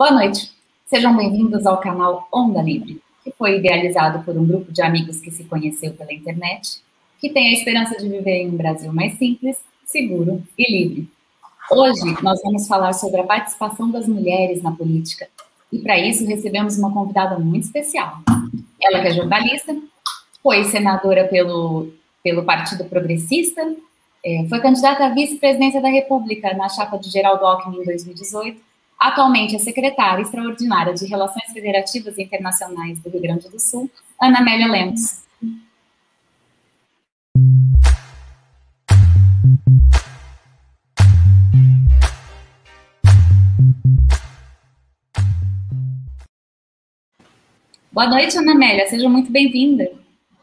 Boa noite. Sejam bem-vindos ao canal Onda Livre, que foi idealizado por um grupo de amigos que se conheceu pela internet, que tem a esperança de viver em um Brasil mais simples, seguro e livre. Hoje nós vamos falar sobre a participação das mulheres na política. E para isso recebemos uma convidada muito especial. Ela que é jornalista, foi senadora pelo, pelo Partido Progressista, é, foi candidata à vice-presidência da República na chapa de Geraldo Alckmin em 2018 Atualmente é secretária extraordinária de Relações Federativas Internacionais do Rio Grande do Sul, Ana Amélia Lemos. Boa noite, Ana Amélia, seja muito bem-vinda.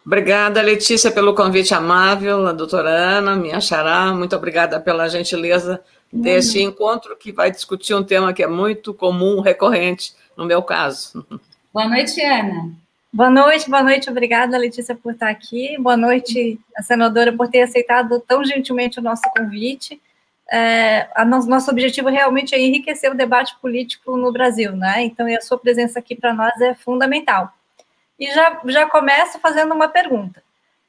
Obrigada, Letícia, pelo convite amável, a doutora Ana, minha xará, muito obrigada pela gentileza deste uhum. encontro que vai discutir um tema que é muito comum, recorrente, no meu caso. Boa noite, Ana. Boa noite, boa noite, obrigada, Letícia, por estar aqui. Boa noite, a senadora, por ter aceitado tão gentilmente o nosso convite. É, a nosso, nosso objetivo realmente é enriquecer o debate político no Brasil, né? Então, a sua presença aqui para nós é fundamental. E já, já começo fazendo uma pergunta.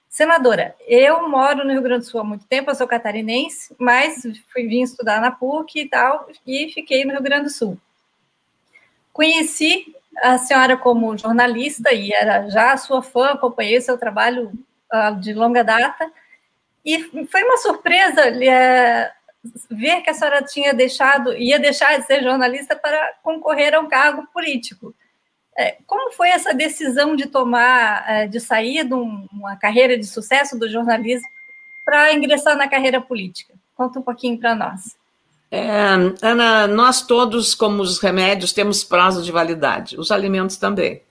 Senadora, eu moro no Rio Grande do Sul há muito tempo, eu sou catarinense, mas fui vir estudar na PUC e tal, e fiquei no Rio Grande do Sul. Conheci a senhora como jornalista e era já sua fã, acompanhei seu trabalho uh, de longa data, e foi uma surpresa uh, ver que a senhora tinha deixado, ia deixar de ser jornalista para concorrer a um cargo político. É, como foi essa decisão de tomar, é, de sair de uma carreira de sucesso do jornalismo para ingressar na carreira política? Conta um pouquinho para nós. É, Ana, nós todos, como os remédios, temos prazo de validade, os alimentos também.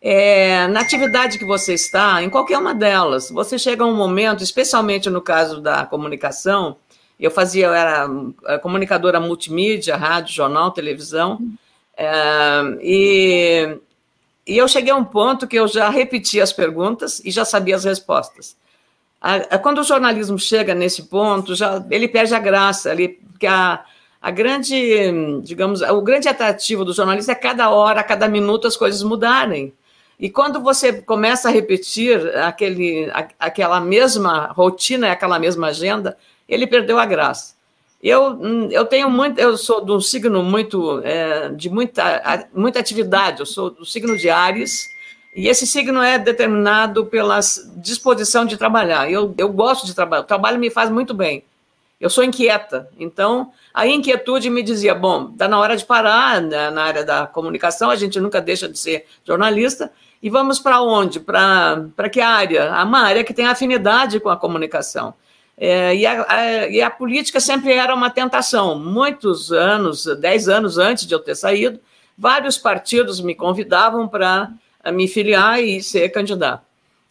É, na atividade que você está, em qualquer uma delas, você chega a um momento, especialmente no caso da comunicação, eu fazia, eu era é, comunicadora multimídia, rádio, jornal, televisão, é, e e eu cheguei a um ponto que eu já repeti as perguntas e já sabia as respostas. Quando o jornalismo chega nesse ponto, já ele perde a graça, ele, porque a, a grande, digamos, o grande atrativo do jornalista é cada hora, a cada minuto as coisas mudarem. E quando você começa a repetir aquele, aquela mesma rotina, aquela mesma agenda, ele perdeu a graça. Eu, eu tenho muito, eu sou de um signo muito é, de muita, muita atividade, eu sou do signo de Ares, e esse signo é determinado pela disposição de trabalhar. Eu, eu gosto de trabalhar, o trabalho me faz muito bem. Eu sou inquieta, então a inquietude me dizia: bom, está na hora de parar né, na área da comunicação, a gente nunca deixa de ser jornalista, e vamos para onde? Para que área? Uma área que tem afinidade com a comunicação. É, e, a, a, e, a, política sempre era uma tentação. Muitos anos, dez anos antes de eu ter saído, vários partidos me convidavam para me filiar e ser candidato.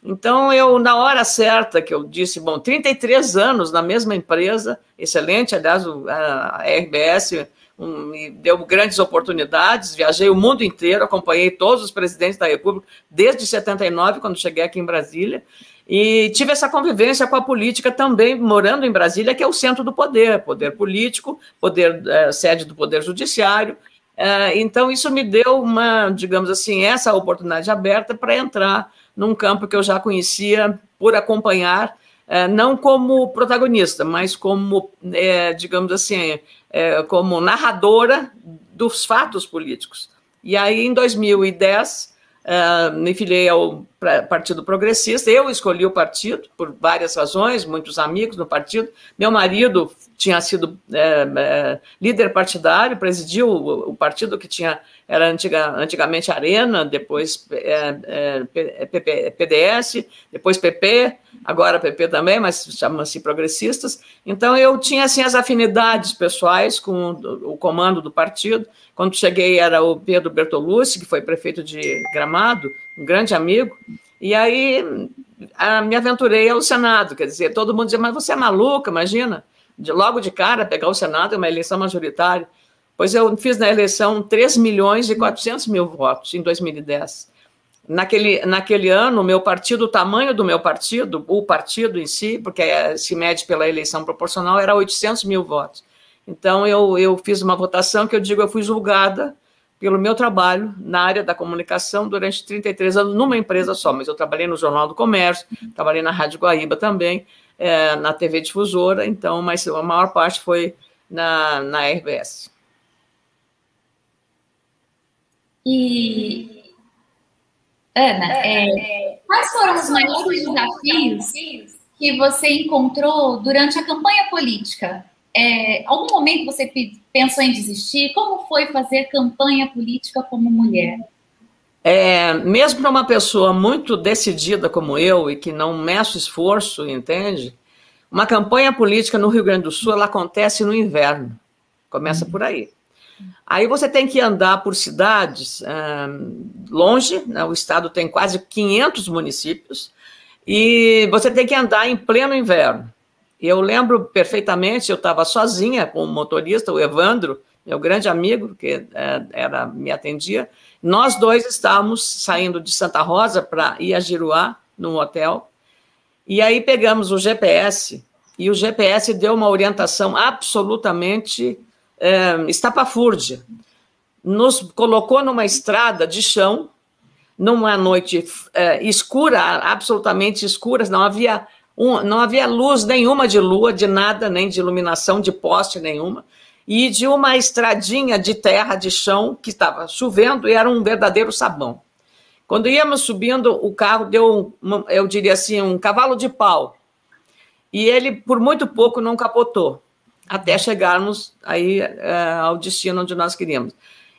Então, eu, na hora certa que eu disse, bom, 33 anos na mesma empresa, excelente, aliás, a RBS um, me deu grandes oportunidades, viajei o mundo inteiro, acompanhei todos os presidentes da República, desde 79, quando cheguei aqui em Brasília, E tive essa convivência com a política também, morando em Brasília, que é o centro do poder, poder político, poder é, sede do poder judiciário. É, então, isso me deu uma, digamos assim, essa oportunidade aberta para entrar num campo que eu já conhecia por acompanhar, é, não como protagonista, mas como, digamos assim, como narradora dos fatos políticos. E aí, em 2010, Uh, me filiei ao Partido Progressista. Eu escolhi o partido por várias razões, muitos amigos no partido. Meu marido tinha sido é, é, líder partidário, presidiu o, o, partido que tinha era antiga, antigamente Arena, depois é, PP, PDS, depois PP, agora PP também, mas chama-se Progressistas. Então eu tinha assim as afinidades pessoais com o, o comando do partido. Quando cheguei era o Pedro Bertolucci, que foi prefeito de Gramado, um grande amigo, e aí a, me aventurei ao Senado, quer dizer, todo mundo dizia, mas você é maluca, imagina, de, logo de cara pegar o Senado, é uma eleição majoritária. Pois eu fiz na eleição 3 milhões e 400 mil votos em 2010. Naquele, naquele ano, o meu partido, o tamanho do meu partido, o partido em si, porque se mede pela eleição proporcional, era 800 mil votos. Então, eu, eu fiz uma votação que eu digo, eu fui julgada pelo meu trabalho na área da comunicação durante 33 anos, numa empresa só, mas eu trabalhei no Jornal do Comércio, trabalhei na Rádio Guaíba também, é, na TV Difusora, então, mas a maior parte foi na, na RBS. E, Ana, é, quais foram os maiores desafios que você encontrou durante a campanha política? É, algum momento você pensou em desistir? Como foi fazer campanha política como mulher? É, mesmo para uma pessoa muito decidida como eu e que não mexe esforço, entende? Uma campanha política no Rio Grande do Sul ela acontece no inverno. Começa por aí. Aí você tem que andar por cidades longe, né? o estado tem quase 500 municípios, e você tem que andar em pleno inverno. Eu lembro perfeitamente, eu estava sozinha com o motorista, o Evandro, meu grande amigo, que é, era, me atendia. Nós dois estávamos saindo de Santa Rosa para ir a Giruá, num hotel, e aí pegamos o GPS, e o GPS deu uma orientação absolutamente é, estapafúrdia. Nos colocou numa estrada de chão, numa noite é, escura, absolutamente escura, não havia um, não havia luz nenhuma de lua, de nada, nem de iluminação, de poste nenhuma, e de uma estradinha de terra, de chão, que estava chovendo e era um verdadeiro sabão. Quando íamos subindo, o carro deu, um, eu diria assim, um cavalo de pau. E ele, por muito pouco, não capotou, até chegarmos aí é, ao destino onde nós queríamos.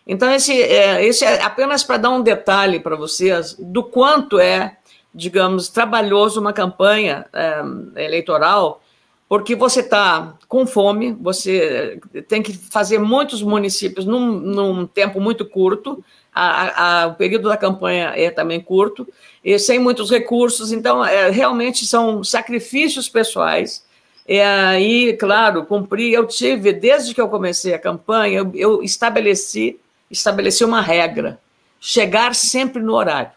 Então, esse, é, esse é apenas para dar um detalhe para vocês do quanto é digamos, trabalhoso uma campanha é, eleitoral, porque você está com fome, você tem que fazer muitos municípios num, num tempo muito curto, a, a, o período da campanha é também curto, e sem muitos recursos, então, é, realmente são sacrifícios pessoais. E, claro, cumprir, eu tive, desde que eu comecei a campanha, eu, eu estabeleci, estabeleci uma regra, chegar sempre no horário.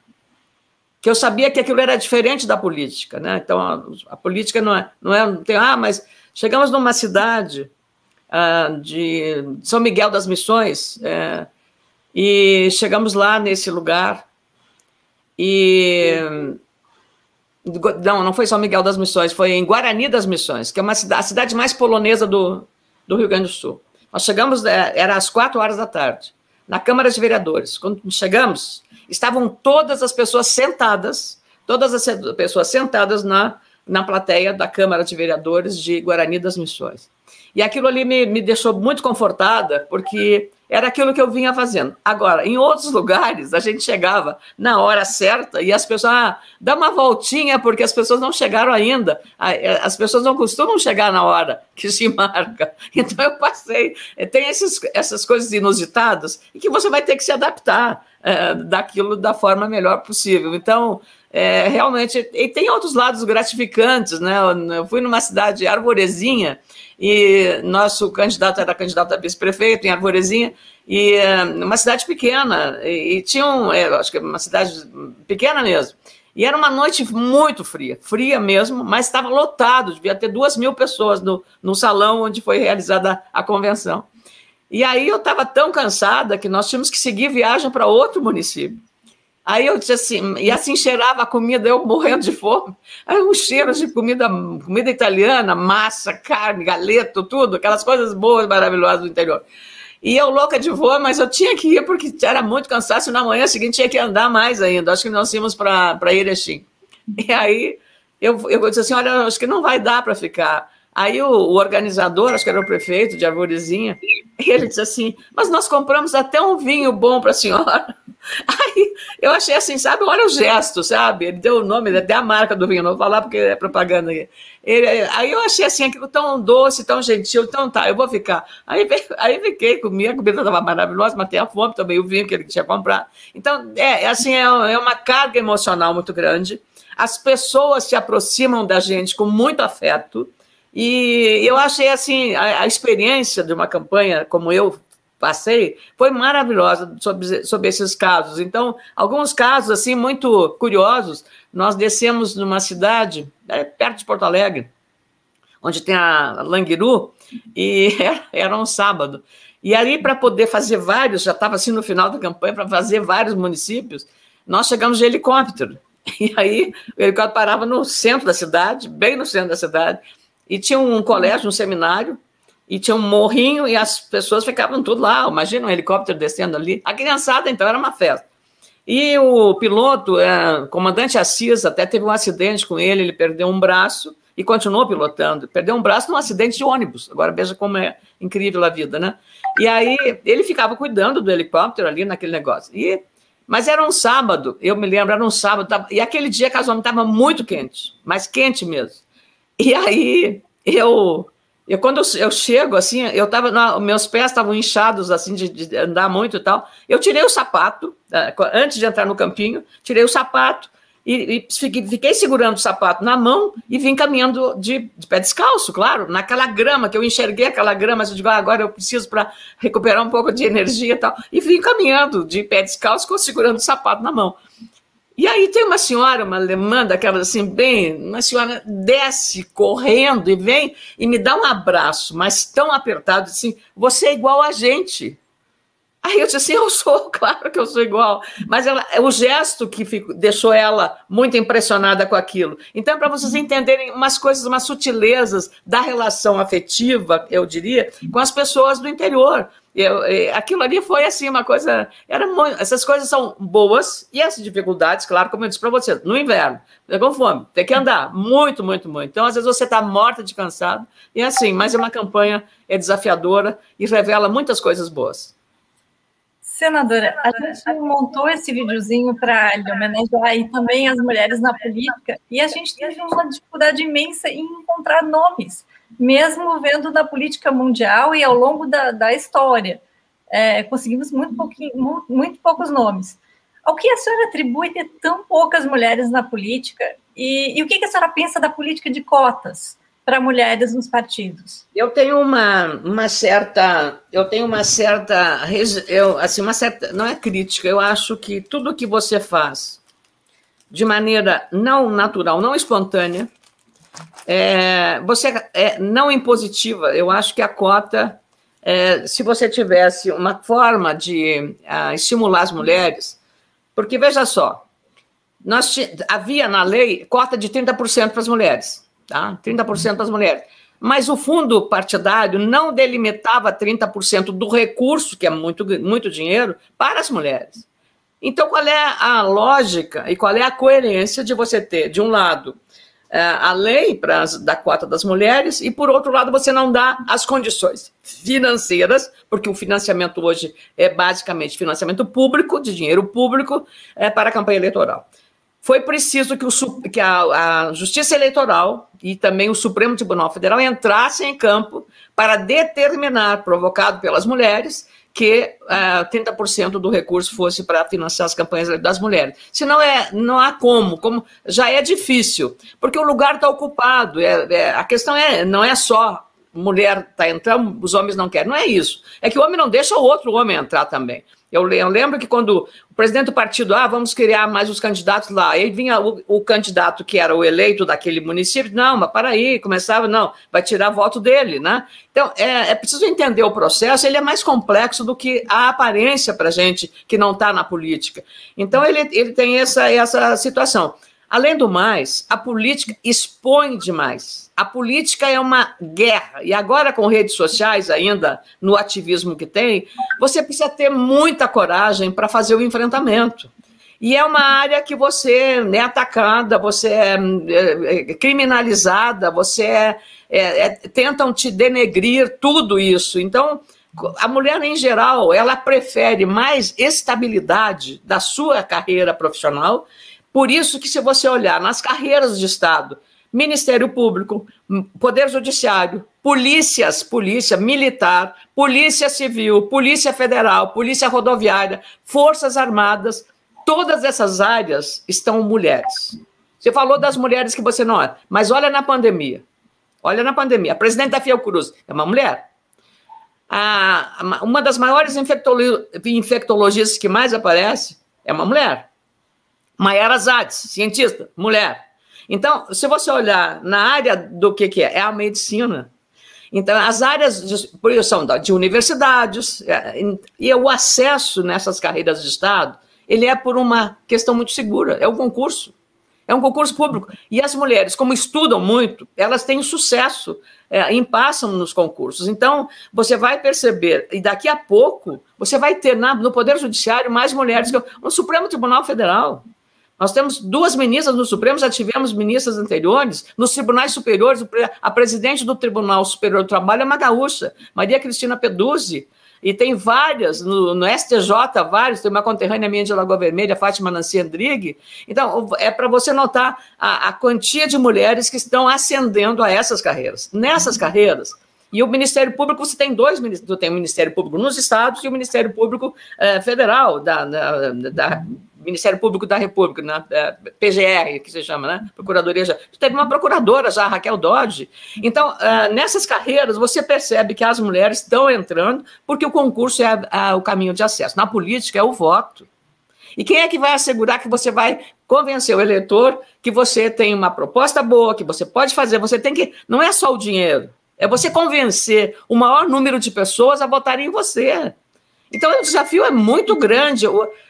Que eu sabia que aquilo era diferente da política, né? Então a, a política não é, não é, não tem, ah, mas chegamos numa cidade ah, de São Miguel das Missões é, e chegamos lá nesse lugar e não, não foi São Miguel das Missões, foi em Guarani das Missões, que é uma cidade, a cidade mais polonesa do, do Rio Grande do Sul. Nós chegamos, é, era às quatro horas da tarde, na Câmara de Vereadores. Quando chegamos, estavam todas as pessoas sentadas, todas as pessoas sentadas na, na plateia da Câmara de Vereadores de Guarani das Missões. E aquilo ali me, me deixou muito confortada, porque era aquilo que eu vinha fazendo. Agora, em outros lugares, a gente chegava na hora certa e as pessoas, ah, dá uma voltinha, porque as pessoas não chegaram ainda. Ah, é, as pessoas não costumam chegar na hora que se marca. Então, eu passei. Tem esses, essas coisas inusitadas e que você vai ter que se adaptar é, daquilo da forma melhor possível. Então, é, realmente, e tem outros lados gratificantes, né? Eu fui numa cidade arvorezinha e nosso candidato era candidato a vice-prefeito em Arvorezinha, e é, uma cidade pequena, e, tinha um, é, acho que uma cidade pequena mesmo, E era uma noite muito fria, fria mesmo, mas estava lotado, devia ter duas mil pessoas no, no salão onde foi realizada a convenção. E aí eu estava tão cansada que nós tínhamos que seguir viagem para outro município. Aí eu disse assim, e assim cheirava a comida, eu morrendo de fome. Aí um cheiro de comida, comida italiana, massa, carne, galeto, tudo, aquelas coisas boas, maravilhosas do interior. E eu louca de voo, mas eu tinha que ir porque era muito cansaço. Na manhã seguinte tinha que andar mais ainda. Acho que nós íamos para Erechim. E aí eu, eu disse assim: olha, acho que não vai dar para ficar. Aí o, o, organizador, acho que era o prefeito de Arvorezinha, ele disse assim: Mas nós compramos até um vinho bom para a senhora. Aí eu achei assim, sabe? Olha o gesto, sabe? Ele deu o nome, até a marca do vinho, não vou falar porque é propaganda. Ele, aí eu achei assim aquilo tão doce, tão gentil, então tá, eu vou ficar. Aí, aí fiquei, comi, a comida estava maravilhosa, matei a fome também, o vinho que ele tinha comprado. Então, é, é assim, é, é uma carga emocional muito grande. As pessoas se aproximam da gente com muito afeto. E eu achei assim a, a, experiência de uma campanha como eu passei foi maravilhosa sobre, sobre esses casos. Então, alguns casos assim muito curiosos. Nós descemos numa cidade é, perto de Porto Alegre, onde tem a Languiru, e era, era um sábado. E ali, para poder fazer vários, já estava assim no final da campanha, para fazer vários municípios, nós chegamos de helicóptero. E aí, o helicóptero parava no centro da cidade, bem no centro da cidade, e tinha um colégio, um seminário, e tinha um morrinho e as pessoas ficavam tudo lá. Imagina um helicóptero descendo ali. A criançada, então, era uma festa. E o piloto, é, comandante Assis, até teve um acidente com ele, ele perdeu um braço e continuou pilotando. Perdeu um braço num acidente de ônibus. Agora veja como é incrível a vida, né? E aí ele ficava cuidando do helicóptero ali naquele negócio. E, mas era um sábado, eu me lembro, era um sábado, tava, e aquele dia casualmente estava muito quente, mas quente mesmo. E aí eu, eu quando eu, eu chego assim, eu tava, meus pés estavam inchados assim de, de, andar muito e tal. Eu tirei o sapato antes de entrar no campinho, tirei o sapato e, e fiquei, fiquei, segurando o sapato na mão e vim caminhando de, de, pé descalço, claro, naquela grama que eu enxerguei aquela grama, eu digo, ah, agora eu preciso para recuperar um pouco de energia e tal. E vim caminhando de pé descalço, segurando o sapato na mão. E aí tem uma senhora, uma alemã, daquelas assim, bem, uma senhora desce correndo e vem e me dá um abraço, mas tão apertado, assim, você é igual a gente. Aí eu disse assim, eu sou, claro que eu sou igual. Mas ela, é o gesto que fico, deixou ela muito impressionada com aquilo. Então, para vocês entenderem umas coisas, umas sutilezas da relação afetiva, eu diria, com as pessoas do interior. Eu, aquilo ali foi assim, uma coisa. Era muito, essas coisas são boas e as dificuldades, claro, como eu disse para você, no inverno, com fome, tem que andar muito, muito, muito. Então, às vezes, você está morta de cansado, e é assim, mas é uma campanha, é desafiadora e revela muitas coisas boas. Senadora, a gente montou esse videozinho para homenagear e também as mulheres na política, e a gente teve uma dificuldade imensa em encontrar nomes mesmo vendo na política mundial e ao longo da, da história. É, conseguimos muito, pouquinho, muito, poucos nomes. Ao que a senhora atribui ter tão poucas mulheres na política? E, e o que, que a senhora pensa da política de cotas para mulheres nos partidos? Eu tenho uma, uma certa, eu tenho uma certa, eu, assim, uma certa, não é crítica, eu acho que tudo que você faz de maneira não natural, não espontânea, é, você é não impositiva. Eu acho que a cota, é, se você tivesse uma forma de uh, estimular as mulheres, porque veja só, nós havia na lei cota de 30% para as mulheres, tá? 30% para as mulheres. Mas o fundo partidário não delimitava 30% do recurso, que é muito, muito dinheiro, para as mulheres. Então, qual é a lógica e qual é a coerência de você ter, de um lado, a lei para da cota das mulheres e, por outro lado, você não dá as condições financeiras, porque o financiamento hoje é basicamente financiamento público, de dinheiro público, é, para a campanha eleitoral. Foi preciso que, o, que a, a Justiça Eleitoral e também o Supremo Tribunal Federal entrassem em campo para determinar, provocado pelas mulheres, que uh, é, 30% do recurso fosse para financiar as campanhas das mulheres. Senão é, não há como, como já é difícil, porque o lugar está ocupado. É, é, a questão é, não é só mulher está entrando, os homens não querem, não é isso. É que o homem não deixa o outro homem entrar também. Eu, lembro que quando o presidente do partido, ah, vamos criar mais os candidatos lá, aí vinha o, o candidato que era o eleito daquele município, não, mas para aí, começava, não, vai tirar voto dele, né? Então, é, é preciso entender o processo, ele é mais complexo do que a aparência para gente que não está na política. Então, ele, ele tem essa, essa situação. Além do mais, a política expõe demais. A política é uma guerra. E agora, com redes sociais, ainda no ativismo que tem, você precisa ter muita coragem para fazer o enfrentamento. E é uma área que você é atacada, você é, é, é criminalizada, você é, é, é, tentam te denegrir tudo isso. Então, a mulher em geral, ela prefere mais estabilidade da sua carreira profissional por isso que se você olhar nas carreiras de Estado, Ministério Público, Poder Judiciário, polícias, polícia militar, polícia civil, polícia federal, polícia rodoviária, forças armadas, todas essas áreas estão mulheres. Você falou das mulheres que você não é, mas olha na pandemia. Olha na pandemia. A presidente da Fiocruz é uma mulher. A, uma das maiores infectologistas que mais aparece é uma mulher. Mayara Zades, cientista, mulher. Então, se você olhar na área do que, que é, é a medicina. Então, as áreas de, são de universidades, é, e o acesso nessas carreiras de Estado, ele é por uma questão muito segura, é um concurso. É um concurso público. E as mulheres, como estudam muito, elas têm sucesso é, em passam nos concursos. Então, você vai perceber, e daqui a pouco, você vai ter na, no Poder Judiciário mais mulheres que no Supremo Tribunal Federal. Nós temos duas ministras no Supremo, já tivemos ministras anteriores, nos tribunais superiores, a presidente do Tribunal Superior do Trabalho é uma gaúcha, Maria Cristina Peduzzi, e tem várias, no, no STJ, vários, tem uma conterrânea minha de Lagoa Vermelha, Fátima Nancy Andrigue. Então, é para você notar a, a quantia de mulheres que estão ascendendo a essas carreiras. Nessas carreiras, e o Ministério Público, você tem dois ministérios, tem o Ministério Público nos estados e o Ministério Público eh, Federal, da, da, da, Ministério Público da República, na né, PGR, que se chama, né? Procuradoria já. Teve uma procuradora já, Raquel Dodge. Então, uh, nessas carreiras, você percebe que as mulheres estão entrando porque o concurso é a, o caminho de acesso. Na política, é o voto. E quem é que vai assegurar que você vai convencer o eleitor que você tem uma proposta boa, que você pode fazer? Você tem que. Não é só o dinheiro, é você convencer o maior número de pessoas a votarem em você. Então, o desafio é muito grande.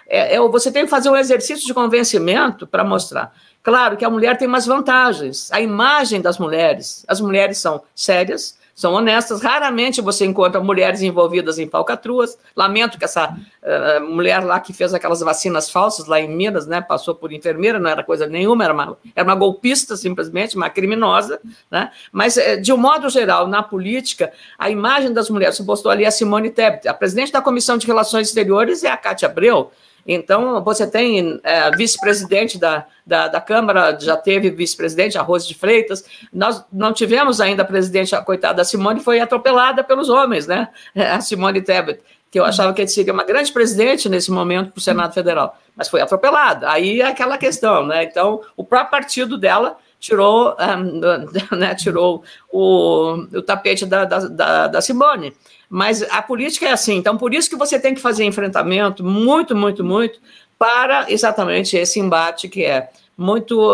É, é, você tem que fazer um exercício de convencimento para mostrar. Claro que a mulher tem umas vantagens. A imagem das mulheres. As mulheres são sérias, são honestas. Raramente você encontra mulheres envolvidas em falcatruas. Lamento que essa uh, mulher lá que fez aquelas vacinas falsas lá em Minas, né, passou por enfermeira, não era coisa nenhuma, era uma, era uma golpista simplesmente, uma criminosa. Né? Mas, eh, de um modo geral, na política, a imagem das mulheres, você postou ali a Simone Tebet, a presidente da Comissão de Relações Exteriores é a Cátia Abreu, então, você tem é, vice-presidente da, da, da, Câmara, já teve vice-presidente, a Rose de Freitas. Nós não tivemos ainda a presidente, a coitada a Simone, foi atropelada pelos homens, né? A Simone Tebet, que eu achava que seria uma grande presidente nesse momento para o Senado Federal, mas foi atropelada. Aí é aquela questão, né? Então, o próprio partido dela tirou, um, né, tirou o, o tapete da, da, da Simone. Mas a política é assim, então por isso que você tem que fazer enfrentamento muito, muito, muito para exatamente esse embate que é muito,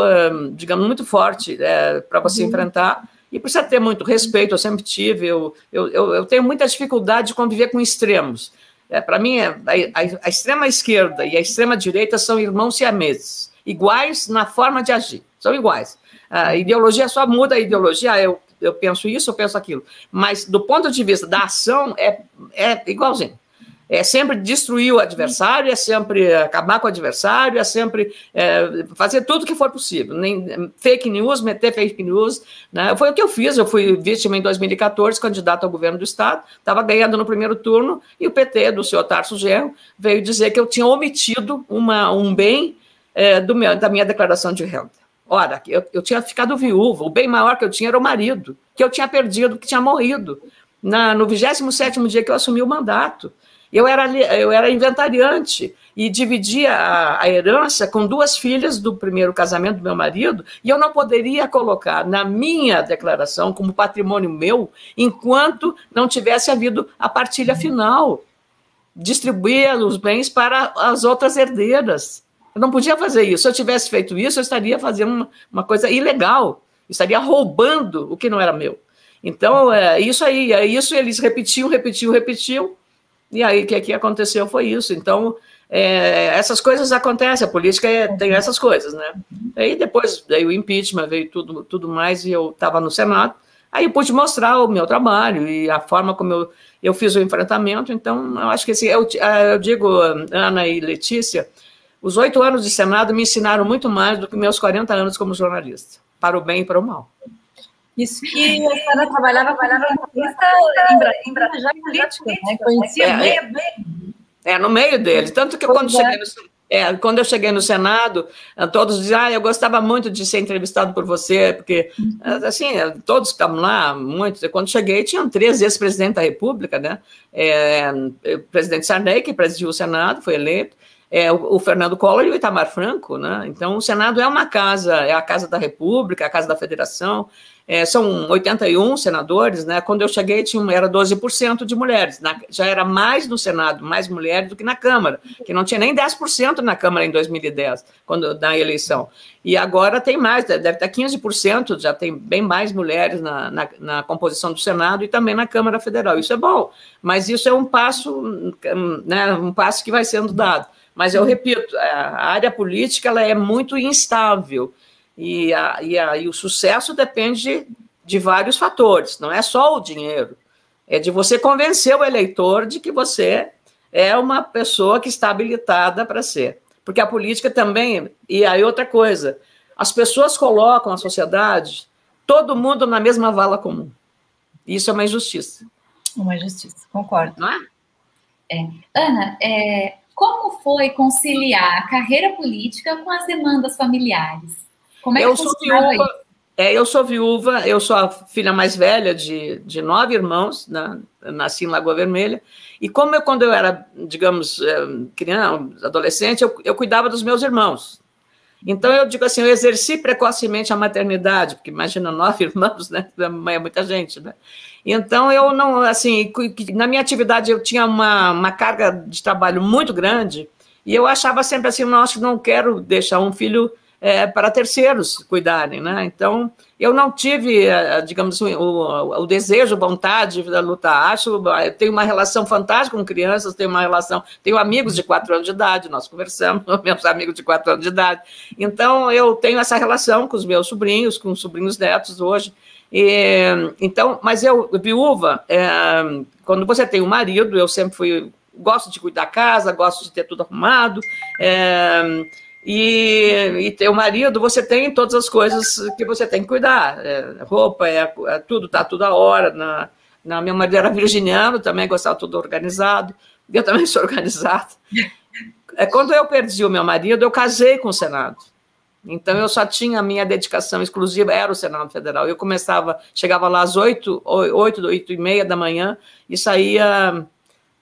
digamos, muito forte é, para você uhum. enfrentar e precisa ter muito respeito, eu sempre tive, eu, eu, eu tenho muita dificuldade de conviver com extremos. É, para mim, é, a, a, a, extrema esquerda e a extrema direita são irmãos siameses, iguais na forma de agir, são iguais. A ideologia só muda a ideologia, eu eu penso isso, eu penso aquilo. Mas do ponto de vista da ação, é, é igualzinho. É sempre destruir o adversário, é sempre acabar com o adversário, é sempre é, fazer tudo que for possível. Nem, fake news, meter fake news. Né? Foi o que eu fiz, eu fui vítima em 2014, candidato ao governo do Estado, estava ganhando no primeiro turno, e o PT, do senhor Tarso Genro, veio dizer que eu tinha omitido uma, um bem é, meu, da minha declaração de renda. Ora, eu, eu tinha ficado viúvo, o bem maior que eu tinha era o marido, que eu tinha perdido, que tinha morrido, na, no 27 dia que eu assumi o mandato. Eu era, eu era inventariante e dividia a, a, herança com duas filhas do primeiro casamento do meu marido, e eu não poderia colocar na minha declaração como patrimônio meu enquanto não tivesse havido a partilha final. distribuir os bens para as outras herdeiras. Eu não podia fazer isso. Se eu tivesse feito isso, eu estaria fazendo uma, uma coisa ilegal. Estaria roubando o que não era meu. Então, é isso aí. É isso eles repetiam, repetiam, repetiam. E aí, o que, que aconteceu foi isso. Então, é, essas coisas acontecem. A política é, tem essas coisas, né? Aí, depois, veio o impeachment, veio tudo, tudo mais, e eu estava no Senado. Aí eu pude mostrar o meu trabalho e a forma como eu, eu fiz o enfrentamento. Então, eu acho que assim, eu, eu digo, Ana e Letícia, os oito anos de Senado me ensinaram muito mais do que meus 40 anos como jornalista, para o bem e para o mal. Isso que a senhora trabalhava, trabalhava em Brasília, já política, né? Conhecia é, bem, é, no meio deles. Tanto que quando, é. cheguei no, é, quando eu cheguei no Senado, eh, todos diziam, ah, eu gostava muito de ser entrevistado por você, porque, eh, assim, eh, todos que estavam lá, muitos, quando cheguei, tinham três ex-presidentes da República, né? É, o presidente Sarney, que presidiu o Senado, foi eleito, é, o, o, Fernando Collor e o Itamar Franco, né? Então, o Senado é uma casa, é a casa da República, a casa da Federação, é, são 81 senadores, né? Quando eu cheguei, tinha, era 12% de mulheres. Na, já era mais no Senado, mais mulheres do que na Câmara, que não tinha nem 10% na Câmara em 2010, quando na eleição. E agora tem mais, deve estar 15%, já tem bem mais mulheres na, na, na composição do Senado e também na Câmara Federal. Isso é bom, mas isso é um passo, né, um passo que vai sendo dado. Mas eu repito, a área política ela é muito instável e, a, e, a, e o sucesso depende de, de vários fatores, não é só o dinheiro, é de você convencer o eleitor de que você é uma pessoa que está habilitada para ser. Porque a política também, e aí outra coisa, as pessoas colocam a sociedade, todo mundo na mesma vala comum. Isso é uma injustiça. Uma injustiça, concordo. Não é? é. Ana, é, como foi conciliar a carreira política com as demandas familiares? Como é eu que sou viúva, é, eu sou viúva, eu sou a filha mais velha de, de nove irmãos, né? nasci em Lagoa Vermelha, e como eu, quando eu era, digamos, é, criança, adolescente, eu, eu cuidava dos meus irmãos. Então, eu digo assim, eu exerci precocemente a maternidade, porque imagina, nove irmãos, né? É muita gente, né? Então, eu não, assim, na minha atividade eu tinha uma, uma carga de trabalho muito grande, e eu achava sempre assim, nossa, não quero deixar um filho é, para terceiros cuidarem, né? Então, eu não tive, é, digamos, o, o desejo, vontade de lutar. Acho, eu tenho uma relação fantástica com crianças, tenho uma relação, tenho amigos de quatro anos de idade, nós conversamos, meus amigos de quatro anos de idade. Então, eu tenho essa relação com os meus sobrinhos, com os sobrinhos netos hoje. E, então, mas eu, viúva, é, quando você tem um marido, eu sempre fui, gosto de cuidar da casa, gosto de ter tudo arrumado. É, e, e ter o marido, você tem todas as coisas que você tem que cuidar. É, roupa, é, é tudo, tá tudo a hora. Na, na, marido era virginiano, também gostava tudo organizado. Eu também sou organizado. É, quando eu perdi o meu marido, eu casei com o Senado. Então eu só tinha a minha dedicação exclusiva, era o Senado Federal. Eu começava, chegava lá às oito, oito, oito e meia da manhã e saía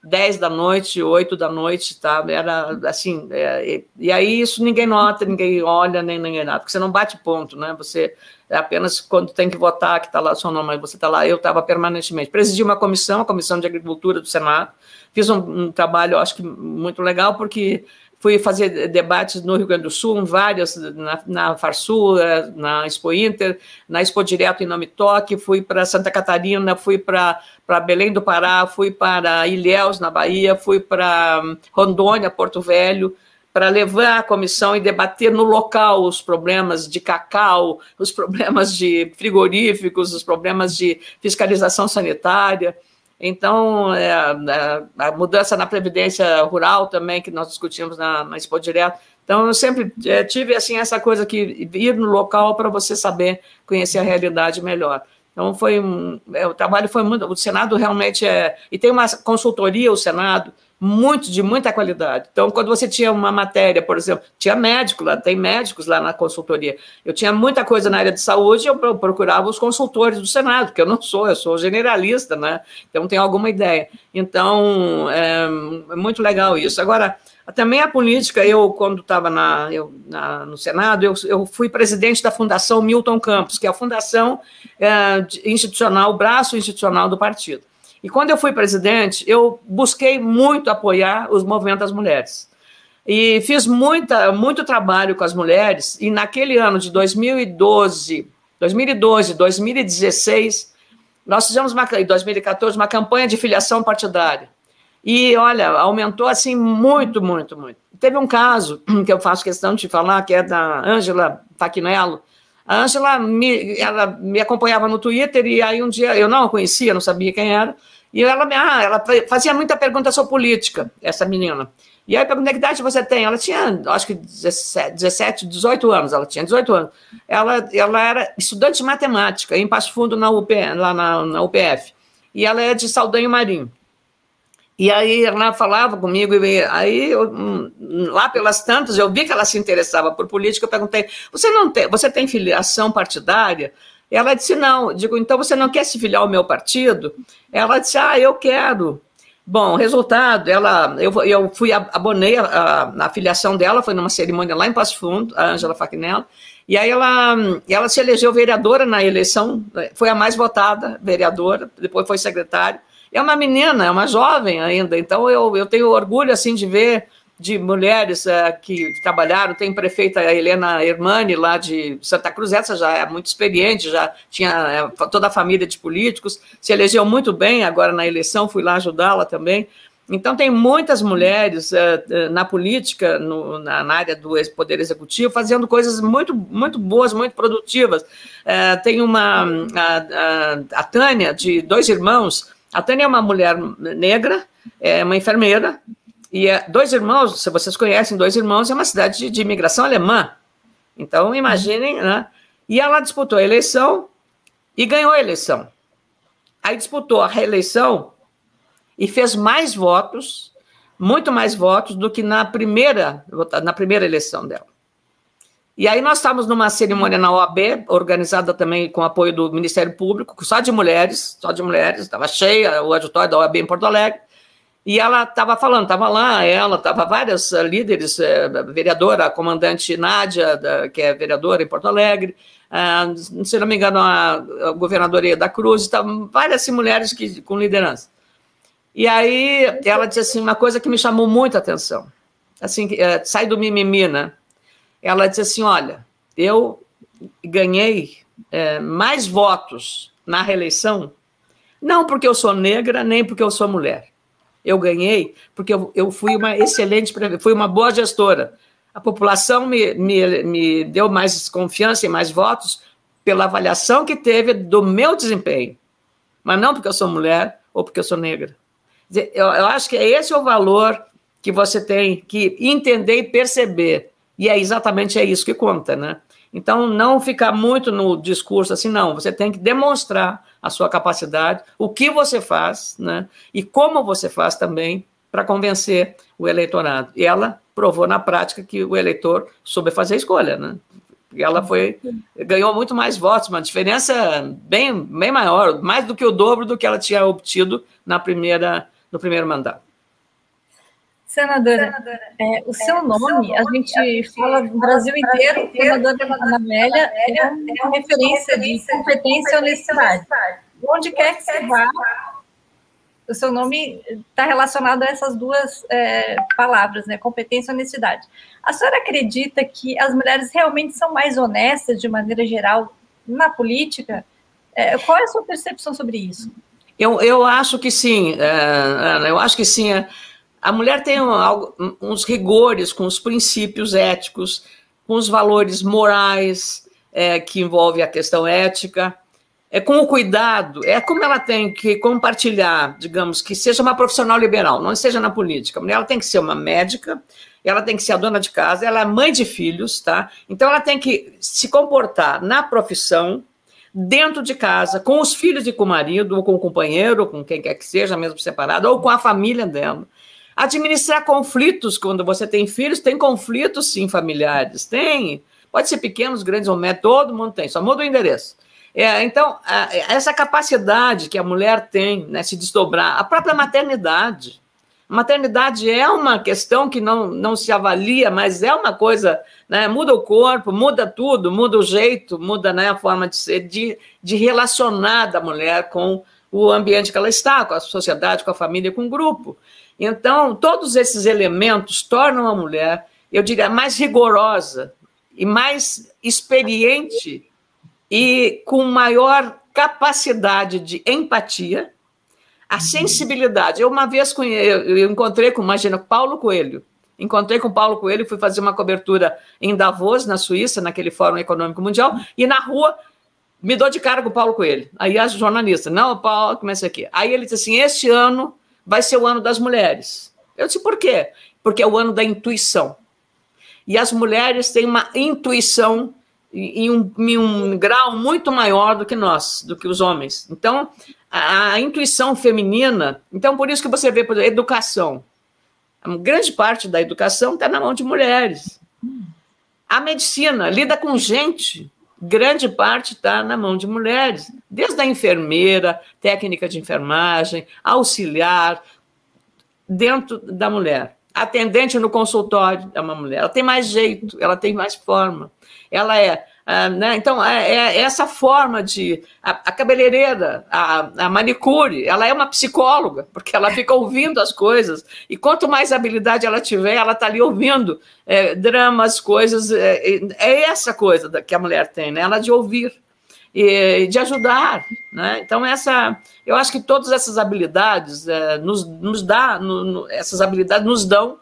10 da noite, 8 da noite, tá? Era assim, é, e, e, aí isso ninguém nota, ninguém olha, nem ninguém nada, porque você não bate ponto, né? Você é apenas quando tem que votar, que está lá seu nome, você está lá. Eu estava permanentemente. Presidi uma comissão, a Comissão de Agricultura do Senado, fiz um, um trabalho, acho que muito legal, porque fui fazer debates no Rio Grande do Sul, em várias, na, na eh, na Expo Inter, na Expo Direto em Nome Toque, fui para Santa Catarina, fui para Belém do Pará, fui para Ilhéus, na Bahia, fui para hum, Rondônia, Porto Velho, para levar a comissão e debater no local os problemas de cacau, os problemas de frigoríficos, os problemas de fiscalização sanitária. Então, é, é, a mudança na previdência rural também, que nós discutimos na, na Expo Direto. Então, eu sempre é, tive assim essa coisa que ir no local para você saber conhecer a realidade melhor. Então, foi um, é, o trabalho foi muito. O Senado realmente é. E tem uma consultoria, o Senado, muito de muita qualidade. Então, quando você tinha uma matéria, por exemplo, tinha médico lá, tem médicos lá na consultoria. Eu tinha muita coisa na área de saúde, eu procurava os consultores do Senado, que eu não sou, eu sou generalista, né? Então, tenho alguma ideia. Então, é, é muito legal isso. Agora, também a política, eu, quando estava na, na, no Senado, eu, eu, fui presidente da Fundação Milton Campos, que é a fundação é, institucional, o braço institucional do partido. E quando eu fui presidente, eu busquei muito apoiar os movimentos das mulheres. E fiz muita, muito trabalho com as mulheres, e naquele ano de 2012, 2012, 2016, nós fizemos em 2014 uma campanha de filiação partidária. E olha, aumentou assim muito, muito, muito. Teve um caso que eu faço questão de falar, que é da Ângela Faquinello. A Ângela me, ela me acompanhava no Twitter e aí um dia eu não a conhecia, não sabia quem era. E ela, ah, ela fazia muita pergunta sobre política, essa menina. E aí eu perguntei que idade você tem. Ela tinha, acho que 17, 17, 18 anos. Ela tinha 18 anos. Ela, ela era estudante de matemática em Passo Fundo, na UP, lá na, na UPF. E ela é de Saldanho Marinho. E aí ela falava comigo, e aí eu, hum, lá pelas tantas eu vi que ela se interessava por política. Eu perguntei: você não tem, você tem filiação partidária? Ela disse: não. Eu digo: então você não quer se filiar ao meu partido? Ela disse: ah, eu quero. Bom, resultado, ela, eu, eu fui, abonei a, a, a filiação dela, foi numa cerimônia lá em Passo Fundo, a Ângela Faquinella, e aí ela, ela se elegeu vereadora na eleição, foi a mais votada vereadora, depois foi secretária, é uma menina, é uma jovem ainda, então eu, eu tenho orgulho assim de ver de mulheres uh, que trabalharam, tem prefeita Helena Hermani lá de Santa Cruz, essa já é muito experiente, já tinha uh, toda a família de políticos, se elegeu muito bem agora na eleição, fui lá ajudá-la também. Então, tem muitas mulheres uh, na política, no, na, na, área do Poder Executivo, fazendo coisas muito, muito boas, muito produtivas. tem uma, a, a, a Tânia, de dois irmãos, a Tânia é uma mulher negra, é uma enfermeira, e é, dois irmãos, se vocês conhecem, dois irmãos é uma cidade de, de imigração alemã. Então, imaginem, né? E ela disputou a eleição e ganhou a eleição. Aí disputou a reeleição e fez mais votos, muito mais votos do que na primeira, na primeira eleição dela. E aí nós estávamos numa cerimônia na OAB, organizada também com apoio do Ministério Público, só de mulheres, só de mulheres, estava cheia o auditório da OAB em Porto Alegre, e ela estava falando, estava lá, ela, estava várias uh, líderes, uh, vereadora, a comandante Nádia, que é vereadora em Porto Alegre, uh, se não me engano, a, governadoria da Cruz, estavam várias assim, mulheres que, com liderança. E aí ela disse assim, uma coisa que me chamou muita atenção, assim, sai do mimimi, né? Ela disse assim: Olha, eu ganhei é, mais votos na reeleição, não porque eu sou negra, nem porque eu sou mulher. Eu ganhei porque eu, eu fui uma excelente, fui uma boa gestora. A população me, me, me deu mais confiança e mais votos pela avaliação que teve do meu desempenho, mas não porque eu sou mulher ou porque eu sou negra. Eu, eu acho que esse é o valor que você tem que entender e perceber e é exatamente é isso que conta, né? Então, não ficar muito no discurso assim, não. Você tem que demonstrar a sua capacidade, o que você faz, né? E como você faz também para convencer o eleitorado. E ela provou na prática que o eleitor soube fazer a escolha, né? Ela foi ganhou muito mais votos, uma diferença bem, bem maior, mais do que o dobro do que ela tinha obtido na primeira no primeiro mandato. Senadora, senadora é, o seu é, nome, a gente, a gente fala no Brasil inteiro, inteiro senadora Ana Amélia é uma referência de competência e honestidade. Onde quer que você vá, o seu nome está relacionado a essas duas é, palavras, né? Competência e honestidade. A senhora acredita que as mulheres realmente são mais honestas, de maneira geral, na política? É, qual é a sua percepção sobre isso? Eu, eu acho que sim, é, Ana, eu acho que sim. A mulher tem um, uns rigores com os princípios éticos, com os valores morais é, que envolve a questão ética, é com o cuidado, é como ela tem que compartilhar, digamos, que seja uma profissional liberal, não seja na política. A mulher ela tem que ser uma médica, ela tem que ser a dona de casa, ela é mãe de filhos, tá? Então ela tem que se comportar na profissão, dentro de casa, com os filhos e com o marido, ou com o companheiro, ou com quem quer que seja, mesmo separado, ou com a família dela. Administrar conflitos, quando você tem filhos, tem conflitos sim familiares, tem. Pode ser pequenos, grandes ou médios, todo mundo tem, só muda o endereço. É, então, a, essa capacidade que a mulher tem, né, se desdobrar, a própria maternidade. Maternidade é uma questão que não, não se avalia, mas é uma coisa, né, muda o corpo, muda tudo, muda o jeito, muda né, a forma de ser, de, de relacionar da mulher com o ambiente que ela está, com a sociedade, com a família, com o grupo. Então, todos esses elementos tornam a mulher, eu diria, mais rigorosa e mais experiente e com maior capacidade de empatia, a uhum. sensibilidade. Eu uma vez eu encontrei com, imagina, Paulo Coelho. Encontrei com Paulo Coelho, fui fazer uma cobertura em Davos, na Suíça, naquele Fórum Econômico Mundial, e na rua me dou de cara com o Paulo Coelho. Aí a jornalista, não, Paulo, começa aqui. Aí ele disse assim: este ano vai ser o ano das mulheres. Eu disse, por quê? Porque é o ano da intuição. E as mulheres têm uma intuição em um, em um grau muito maior do que nós, do que os homens. Então, a, a intuição feminina. Então, por isso que você vê, por exemplo, educação. Grande parte da educação está na mão de mulheres. A medicina lida com gente grande parte está na mão de mulheres, desde a enfermeira, técnica de enfermagem, auxiliar, dentro da mulher. Atendente no consultório é uma mulher. Ela tem mais jeito, ela tem mais forma. Ela é ah, né? Então, é, é, essa forma de. A, a cabeleireira, a, a, manicure, ela é uma psicóloga, porque ela fica ouvindo as coisas, e quanto mais habilidade ela tiver, ela está ali ouvindo é, dramas, coisas. É, é, essa coisa que a mulher tem, né? ela de ouvir e de ajudar. Né? Então, essa. Eu acho que todas essas habilidades é, nos, nos dá, no, no, essas habilidades nos dão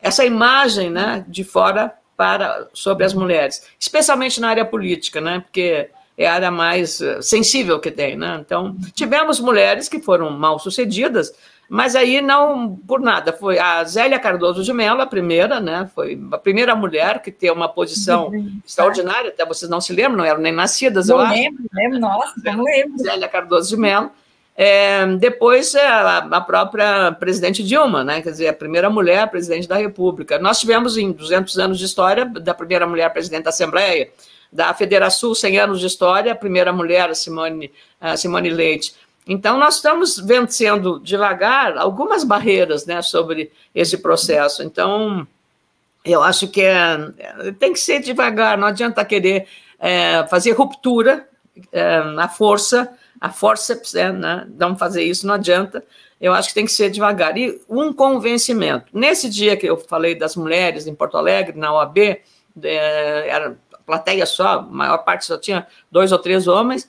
essa imagem né, de fora para sobre as mulheres, especialmente na área política, né? Porque é a área mais eh, sensível que tem, né? Então, tivemos mulheres que foram mal sucedidas, mas aí não por nada. Foi a Zélia Cardoso de Mello, a primeira, né? Foi a primeira mulher que teve uma posição extraordinária, até vocês não se lembram, não eram nem nascidas, não eu lembro, acho. Lembro, nossa, não lembro. Zélia Cardoso de Mello. É, depois, é, a, a, própria presidente Dilma, né? quer dizer, a primeira mulher presidente da República. Nós tivemos, em 200 anos de história, da primeira mulher presidente da Assembleia, da Federação 100 anos de história, a primeira mulher, Simone, Simone Leite. Então, nós estamos vencendo devagar algumas barreiras né, sobre esse processo. Então, eu acho que é, tem que ser devagar, não adianta querer é, fazer ruptura é, na força a forceps, é, né? Não fazer isso não adianta. Eu acho que tem que ser devagar. E um convencimento. Nesse dia que eu falei das mulheres em Porto Alegre, na OAB, é, era plateia só, a maior parte só tinha dois ou três homens,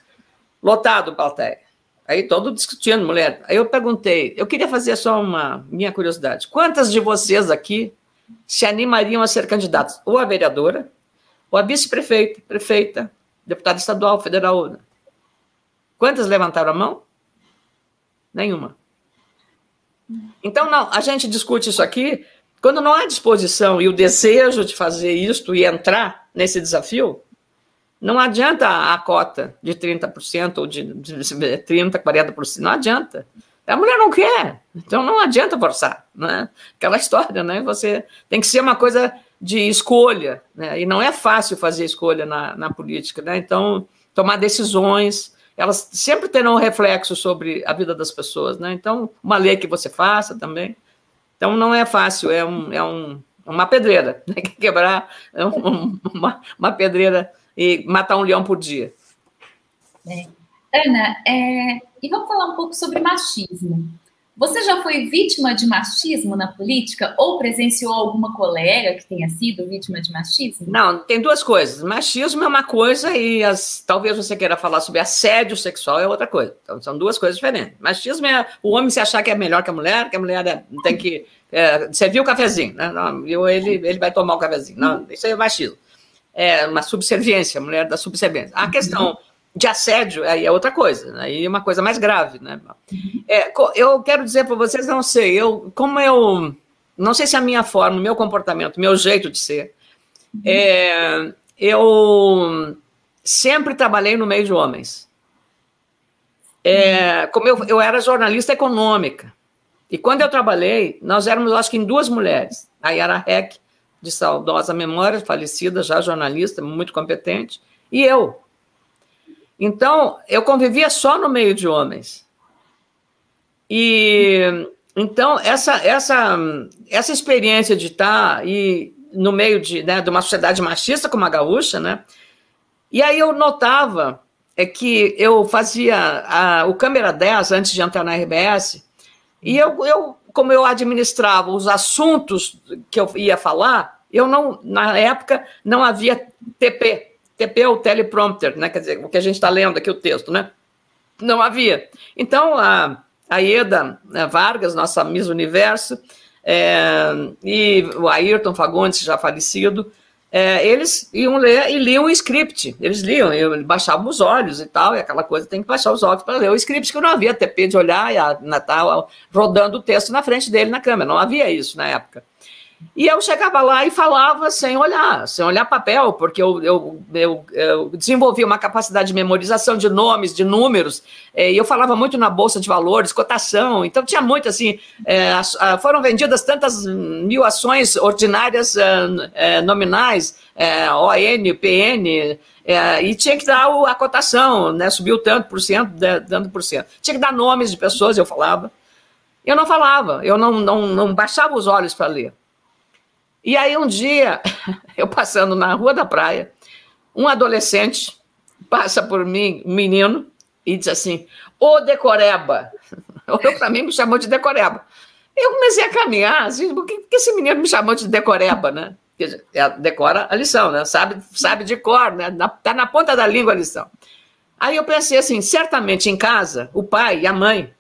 lotado plateia. Aí todo discutindo mulher. Aí eu perguntei, eu queria fazer só uma minha curiosidade. Quantas de vocês aqui se animariam a ser candidatos? Ou a vereadora, ou a vice-prefeita, prefeita, deputada estadual, federal, Quantas levantaram a mão? Nenhuma. Então, não, a gente discute isso aqui quando não há disposição e o desejo de fazer isto e entrar nesse desafio, não adianta a cota de 30% ou de 30%, 40%, não adianta. A mulher não quer, então não adianta forçar, né? Aquela história, né? Você tem que ser uma coisa de escolha, né? E não é fácil fazer escolha na, na política, né? Então, tomar decisões, elas sempre terão reflexo sobre a vida das pessoas, né? Então, uma lei que você faça também. Então, não é fácil, é, um, é um, uma pedreira, né? quebrar um, uma, uma pedreira e matar um leão por dia. É. Ana, é, e vamos falar um pouco sobre machismo. Você já foi vítima de machismo na política ou presenciou alguma colega que tenha sido vítima de machismo? Não, tem duas coisas. Machismo é uma coisa e as, talvez você queira falar sobre assédio sexual é outra coisa. Então são duas coisas diferentes. Machismo é o homem se achar que é melhor que a mulher, que a mulher é, tem que é, servir o cafezinho, né? Não, ele, ele vai tomar o cafezinho. Não, isso é machismo. É uma subserviência, a mulher da subserviência. A questão de assédio, aí é outra coisa, aí é uma coisa mais grave, né? É, eu quero dizer para vocês, não sei, eu, como eu, não sei se a minha forma, meu comportamento, meu jeito de ser, é, eu sempre trabalhei no meio de homens. É, como eu, eu era jornalista econômica, e quando eu trabalhei, nós éramos, acho que, em duas mulheres, a Yara Heck, de saudosa memória, falecida, já jornalista, muito competente, e eu, então, eu convivia só no meio de homens. E então essa essa essa experiência de estar e no meio de, né, de uma sociedade machista como a gaúcha, né? E aí eu notava é que eu fazia a, o câmera 10 antes de entrar na RBS, e eu, eu, como eu administrava os assuntos que eu ia falar, eu não, na época, não havia TP. TP é o teleprompter, né? Quer dizer, o que a gente está lendo aqui o texto, né? Não havia. Então, a, a Ieda né, Vargas, nossa Miss Universo, é, e o Ayrton Fagundes, já falecido, é, eles iam ler e liam o script. Eles liam, eu, baixavam os olhos e tal, e aquela coisa tem que baixar os olhos para ler o script, que não havia TP de olhar e a Natal rodando o texto na frente dele na câmera, não havia isso na época. E eu chegava lá e falava sem olhar, sem olhar papel, porque eu, eu, eu, eu desenvolvi uma capacidade de memorização de nomes, de números, é, e eu falava muito na Bolsa de Valores, cotação, então tinha muito assim, é, foram vendidas tantas mil ações ordinárias é, nominais, ON, PN, e tinha que dar a cotação, né, subiu tanto por cento, tanto por cento. Tinha que dar nomes de pessoas, eu falava. Eu não falava, eu não, não, não baixava os olhos para ler. E aí um dia, eu passando na rua da praia, um adolescente passa por mim, um menino, e diz assim: Ô decoreba! Olhou para mim me chamou de decoreba. Eu comecei a caminhar, assim, por que, esse menino me chamou de decoreba, né? É, decora a lição, né? Sabe, sabe de cor, né? Tá na ponta da língua a lição. Aí eu pensei assim, certamente em casa, o pai e a mãe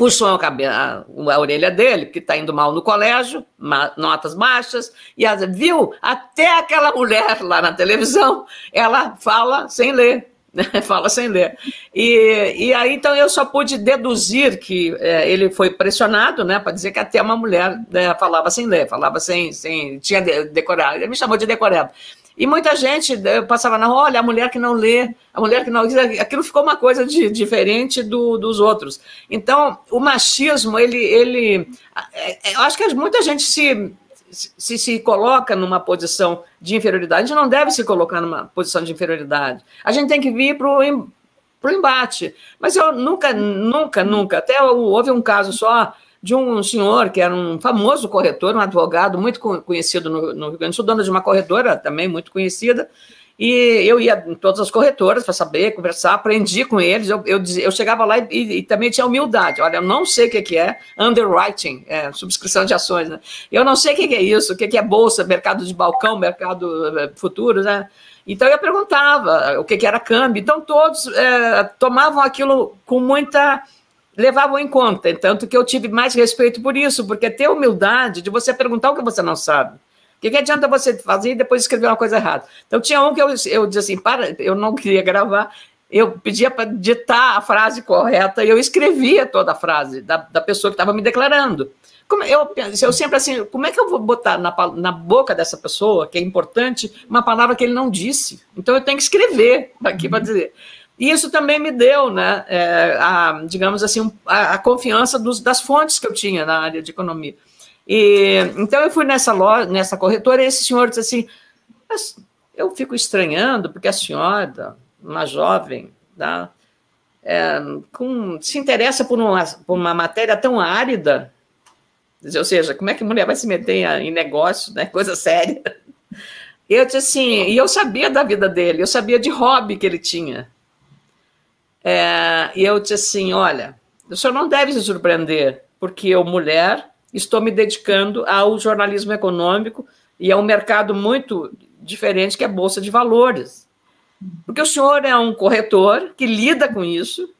puxou a, a, a orelha dele, porque está indo mal no colégio, ma, notas baixas, e ela viu até aquela mulher lá na televisão, ela fala sem ler. Né? fala sem ler. E, e aí, então, eu só pude deduzir que é, ele foi pressionado, né, para dizer que até uma mulher né, falava sem ler, falava sem, sem tinha decorado. Ele me chamou de decorado. E muita gente passava na rua, olha, a mulher que não lê, a mulher que não. Aquilo ficou uma coisa de, diferente do, dos outros. Então, o machismo, ele. ele é, é, eu acho que muita gente se, se, se coloca numa posição de inferioridade. A gente não deve se colocar numa posição de inferioridade. A gente tem que vir para o embate. Mas eu nunca, nunca, nunca. Até houve um caso só de um senhor que era um famoso corretor, um advogado muito conhecido no, no Rio Grande do Sul, dono de uma corretora também muito conhecida, e eu ia em todas as corretoras para saber, conversar, aprendi com eles. Eu, eu, eu chegava lá e, e, e, também tinha humildade. Olha, eu não sei o que, que é underwriting, é, subscrição de ações. Né? Eu não sei o que, que é isso, o que, que é bolsa, mercado de balcão, mercado é, futuro. Né? Então eu perguntava o que, que era câmbio. Então todos é, tomavam aquilo com muita levavam em conta, tanto que eu tive mais respeito por isso, porque ter humildade de você perguntar o que você não sabe. O que, que adianta você fazer e depois escrever uma coisa errada? Então tinha um que eu, eu dizia assim, para, eu não queria gravar, eu pedia para ditar a frase correta e eu escrevia toda a frase da, da pessoa que estava me declarando. Como eu, eu sempre assim, como é que eu vou botar na, na boca dessa pessoa, que é importante, uma palavra que ele não disse? Então eu tenho que escrever aqui para dizer. E isso também me deu, né, é, a, digamos assim, a, a confiança dos, das fontes que eu tinha na área de economia. E, então eu fui nessa loja, nessa corretora, e esse senhor disse assim: eu fico estranhando, porque a senhora, uma jovem, tá, é, com, se interessa por uma, por uma matéria tão árida, ou seja, como é que mulher vai se meter em negócio, né, coisa séria. Eu disse assim, e eu sabia da vida dele, eu sabia de hobby que ele tinha. É, e eu disse assim: olha, o senhor não deve se surpreender, porque eu, mulher, estou me dedicando ao jornalismo econômico e a um mercado muito diferente que é a Bolsa de Valores. Porque o senhor é um corretor que lida com isso,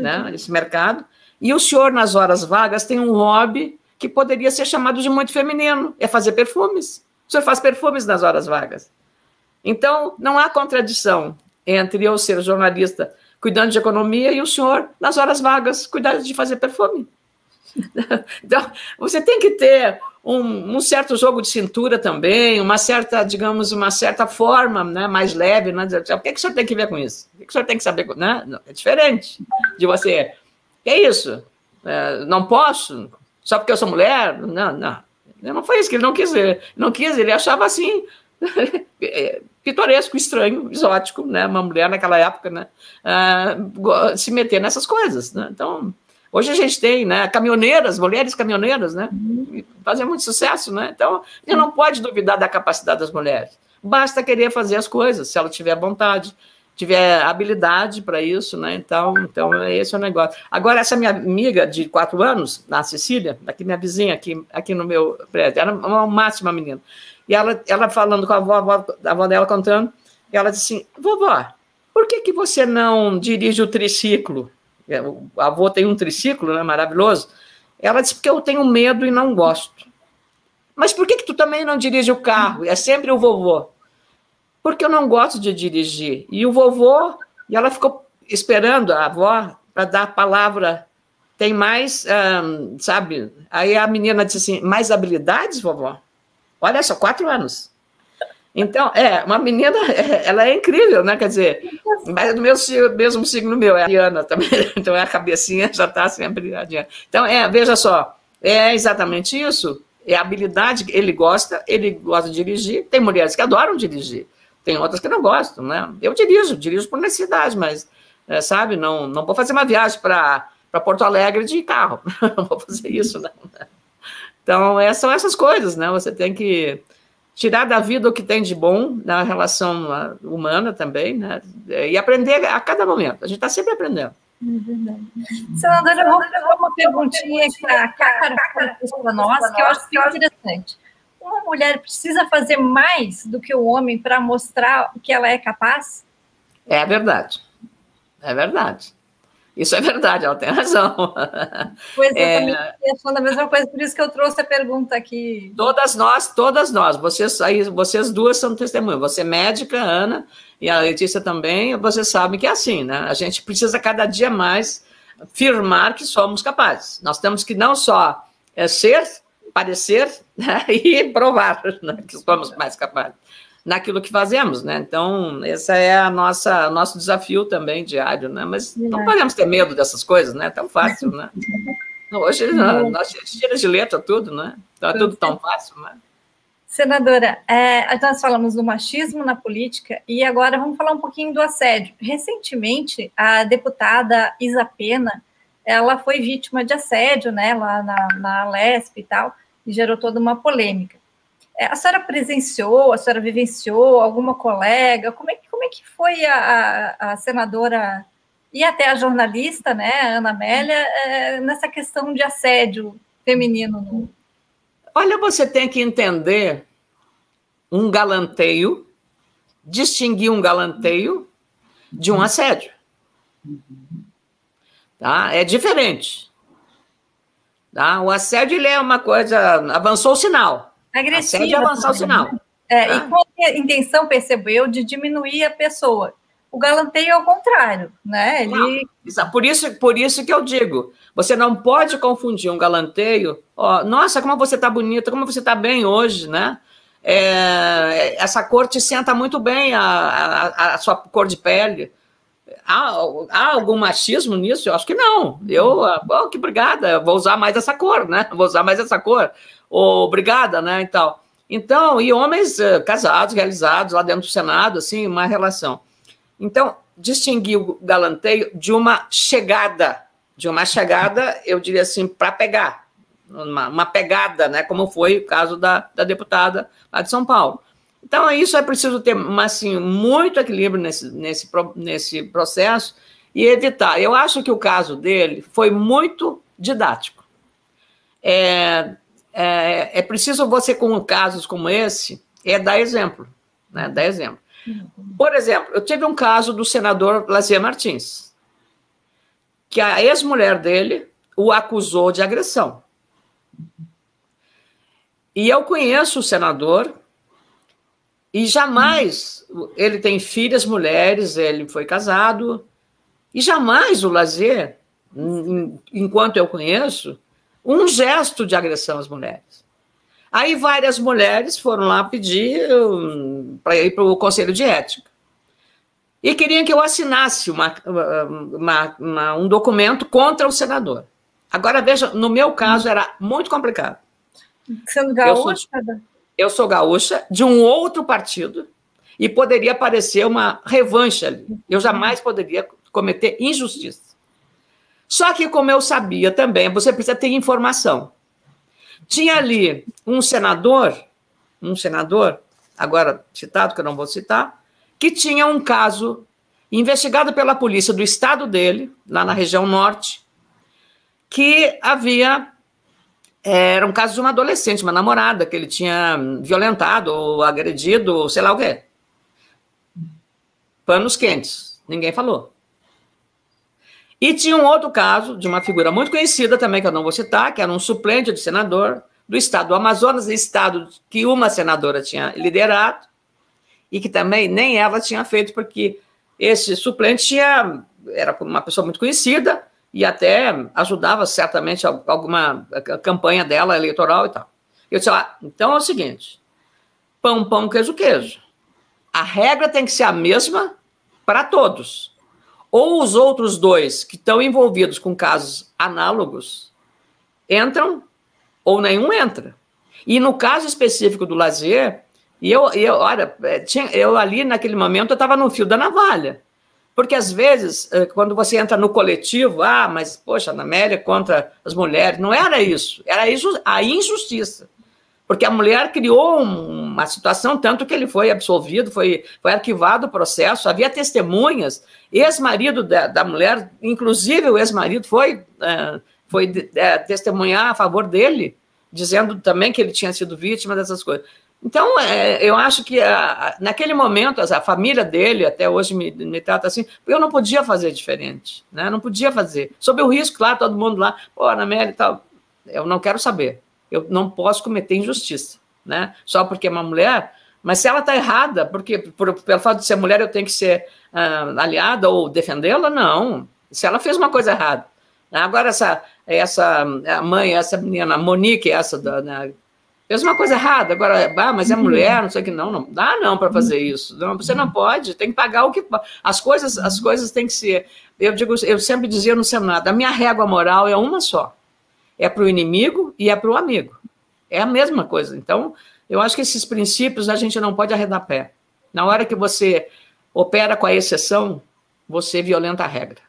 né, esse mercado, e o senhor, nas horas vagas, tem um hobby que poderia ser chamado de muito feminino, é fazer perfumes. O senhor faz perfumes nas horas vagas. Então, não há contradição entre eu ser jornalista cuidando de economia, e o senhor, nas horas vagas, cuidando de fazer perfume. Então, você tem que ter um, um, certo jogo de cintura também, uma certa, digamos, uma certa forma né, mais leve. Né? O que, que o senhor tem que ver com isso? O que, que o senhor tem que saber? Né? É diferente de você. Que é isso? É, não posso? Só porque eu sou mulher? Não, não. Não foi isso que ele não quis. Não quis, ele achava assim. É, pitoresco, estranho, exótico, né? Uma mulher naquela época, né? Uh, se meter nessas coisas, né? Então, hoje a gente tem, né? Caminhoneiras, mulheres caminhoneiras, né? Uhum. Fazem muito sucesso, né? Então, a gente não pode duvidar da capacidade das mulheres. Basta querer fazer as coisas, se ela tiver vontade. tiver habilidade para isso, né? Então, então esse é o negócio. Agora, essa minha amiga de quatro anos, na Cecília, aqui minha vizinha, aqui, aqui no meu prédio, era uma máxima menina. E ela, ela falando com a avó, a avó, a avó dela contando, e ela disse assim: vovó, por que, que você não dirige o triciclo? É, o avô tem um triciclo, né? Maravilhoso. Ela disse: porque eu tenho medo e não gosto. Mas por que, que tu também não dirige o carro? É sempre o vovô porque eu não gosto de dirigir. E o vovô, e ela ficou esperando a avó para dar a palavra. Tem mais, um, sabe? Aí a menina disse assim: mais habilidades, vovó? Olha só, quatro anos. Então, é, uma menina, ela é incrível, né? Quer dizer, mas do meu, mesmo signo meu, é a Diana também, então é a cabecinha já está sempre adiante. Então, é, veja só, é exatamente isso. É a habilidade, ele gosta, ele gosta de dirigir, tem mulheres que adoram dirigir. Tem outras que não gostam, né? Eu dirijo, dirijo por necessidade, mas, é, sabe, não, não vou fazer uma viagem para Porto Alegre de carro. não vou fazer isso, não. Então, é, são essas coisas, né? Você tem que tirar da vida o que tem de bom na relação ah, humana também, né? E aprender a cada momento. A gente está sempre aprendendo. É verdade. Senadora, eu vou fazer uma perguntinha para a Cácara para nós, que eu acho que é interessante uma mulher precisa fazer mais do que o homem para mostrar o que ela é capaz? É verdade. É verdade. Isso é verdade, ela tem razão. Pois é, eu também estou achando a mesma coisa, por isso que eu trouxe a pergunta aqui. Todas nós, todas nós, vocês, aí, vocês duas são testemunhas. Você é médica, Ana, e a Letícia também, vocês sabem que é assim, né? A gente precisa cada dia mais firmar que somos capazes. Nós temos que não só é, ser parecer né, e provar né, que somos mais capazes naquilo que fazemos, né? Então, esse é a nossa nosso desafio também diário, né? Mas não podemos ter medo dessas coisas, né? É tão fácil, né? Hoje nós tira de letra tudo, né? Então é tudo tão fácil, né? Senadora, é, nós falamos do machismo na política e agora vamos falar um pouquinho do assédio. Recentemente, a deputada Isa Pena, ela foi vítima de assédio, né, lá na, na Lesp e tal, e gerou toda uma polêmica. É, a senhora presenciou, a senhora vivenciou alguma colega? Como é que, como é que foi a, a, a senadora e até a jornalista, né, Ana Amélia, é, nessa questão de assédio feminino? No... Olha, você tem que entender um galanteio, distinguir um galanteio de um assédio. Tá? É diferente. Tá? O assédio ele é uma coisa. Avançou o sinal. Agressivo. Assédio é avançar o sinal. É, tá? E com a intenção, percebeu, de diminuir a pessoa. O galanteio é o contrário, né? Ele... Não, por, isso, por isso que eu digo: você não pode confundir um galanteio. Ó, Nossa, como você está bonita, como você está bem hoje, né? É, essa cor te senta muito bem, a, a, a sua cor de pele. Há, há, algum machismo nisso? Eu acho que não. Eu, oh, que obrigada, vou usar mais essa cor, né? Vou usar mais essa cor. Obrigada, né? Então, então e homens uh, casados, realizados lá dentro do Senado, assim, uma relação. Então, distinguir o galanteio de uma chegada, de uma chegada, eu diria assim, para pegar, uma, uma, pegada, né? Como foi o caso da, da deputada lá de São Paulo. Então, isso é preciso ter assim, muito equilíbrio nesse, nesse, nesse processo e evitar. Eu acho que o caso dele foi muito didático. É, é, é preciso você, com casos como esse, é dar exemplo. Né, dar exemplo. Por exemplo, eu tive um caso do senador Lazier Martins, que a ex-mulher dele o acusou de agressão. E eu conheço o senador e jamais ele tem filhas mulheres, ele foi casado, e jamais o lazer, enquanto eu conheço, um gesto de agressão às mulheres. Aí várias mulheres foram lá pedir um, para ir para o Conselho de Ética. E queriam que eu assinasse uma, uma, uma, um documento contra o senador. Agora, veja, no meu caso era muito complicado. Sendo gaúcha? eu sou gaúcha de um outro partido e poderia aparecer uma revanche ali. Eu jamais poderia cometer injustiça. Só que, como eu sabia também, você precisa ter informação. Tinha ali um senador, um senador, agora citado, que eu não vou citar, que tinha um caso investigado pela polícia do estado dele, lá na região norte, que havia. Era um caso de uma adolescente, uma namorada, que ele tinha violentado ou agredido, ou sei lá o quê. Panos quentes, ninguém falou. E tinha um outro caso de uma figura muito conhecida também, que eu não vou citar, que era um suplente de senador do estado do Amazonas, estado que uma senadora tinha liderado, e que também nem ela tinha feito, porque esse suplente tinha, era uma pessoa muito conhecida e até ajudava certamente alguma campanha dela eleitoral e tal. Eu disse, ah, então é o seguinte, pão, pão, queijo, queijo. A regra tem que ser a mesma para todos. Ou os outros dois que estão envolvidos com casos análogos entram, ou nenhum entra. E no caso específico do lazer, e eu, eu olha, é, tinha, eu ali naquele momento eu estava no fio da navalha. Porque às vezes, é, quando você entra no coletivo, ah, mas poxa, na Amélia contra as mulheres, não era isso, era isso, a injustiça. Porque a mulher criou uma situação, tanto que ele foi absolvido, foi, foi arquivado o processo, havia testemunhas, ex-marido da, da, mulher, inclusive o ex-marido foi, é, foi é, testemunhar a favor dele, dizendo também que ele tinha sido vítima dessas coisas. Então, é, eu acho que a, naquele momento, a família dele, até hoje me, me trata assim, eu não podia fazer diferente, né? não podia fazer. Sob o risco, claro, todo mundo lá, pô, Ana Mary e tal, eu não quero saber. Eu não posso cometer injustiça, né? Só porque é uma mulher, mas se ela está errada, porque por, pelo fato de ser mulher eu tenho que ser uh, aliada ou defendê-la, não. Se ela fez uma coisa errada. Agora, essa, essa mãe, essa menina, a Monique, essa da, né, fez uma coisa errada, agora, ah, mas é uhum. mulher, não sei o que, não, não dá não para fazer isso. Não, você não pode, tem que pagar o que. As coisas, as coisas têm que ser. Eu digo, eu sempre dizia no Senado, a minha régua moral é uma só. É para o inimigo e é para o amigo. É a mesma coisa. Então, eu acho que esses princípios a gente não pode arredar pé. Na hora que você opera com a exceção, você violenta a regra.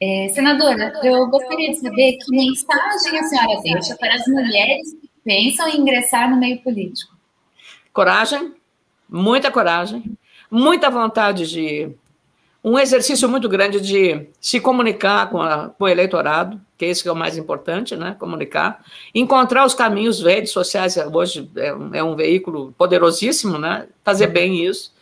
É, senadora, eu gostaria de saber que mensagem a senhora deixa para as mulheres que pensam em ingressar no meio político. Coragem, muita coragem, muita vontade de. Um exercício muito grande de se comunicar com, a, com o eleitorado, que é isso que é o mais importante, né? Comunicar. Encontrar os caminhos, redes sociais, hoje é um, é um veículo poderosíssimo, né? Fazer bem isso.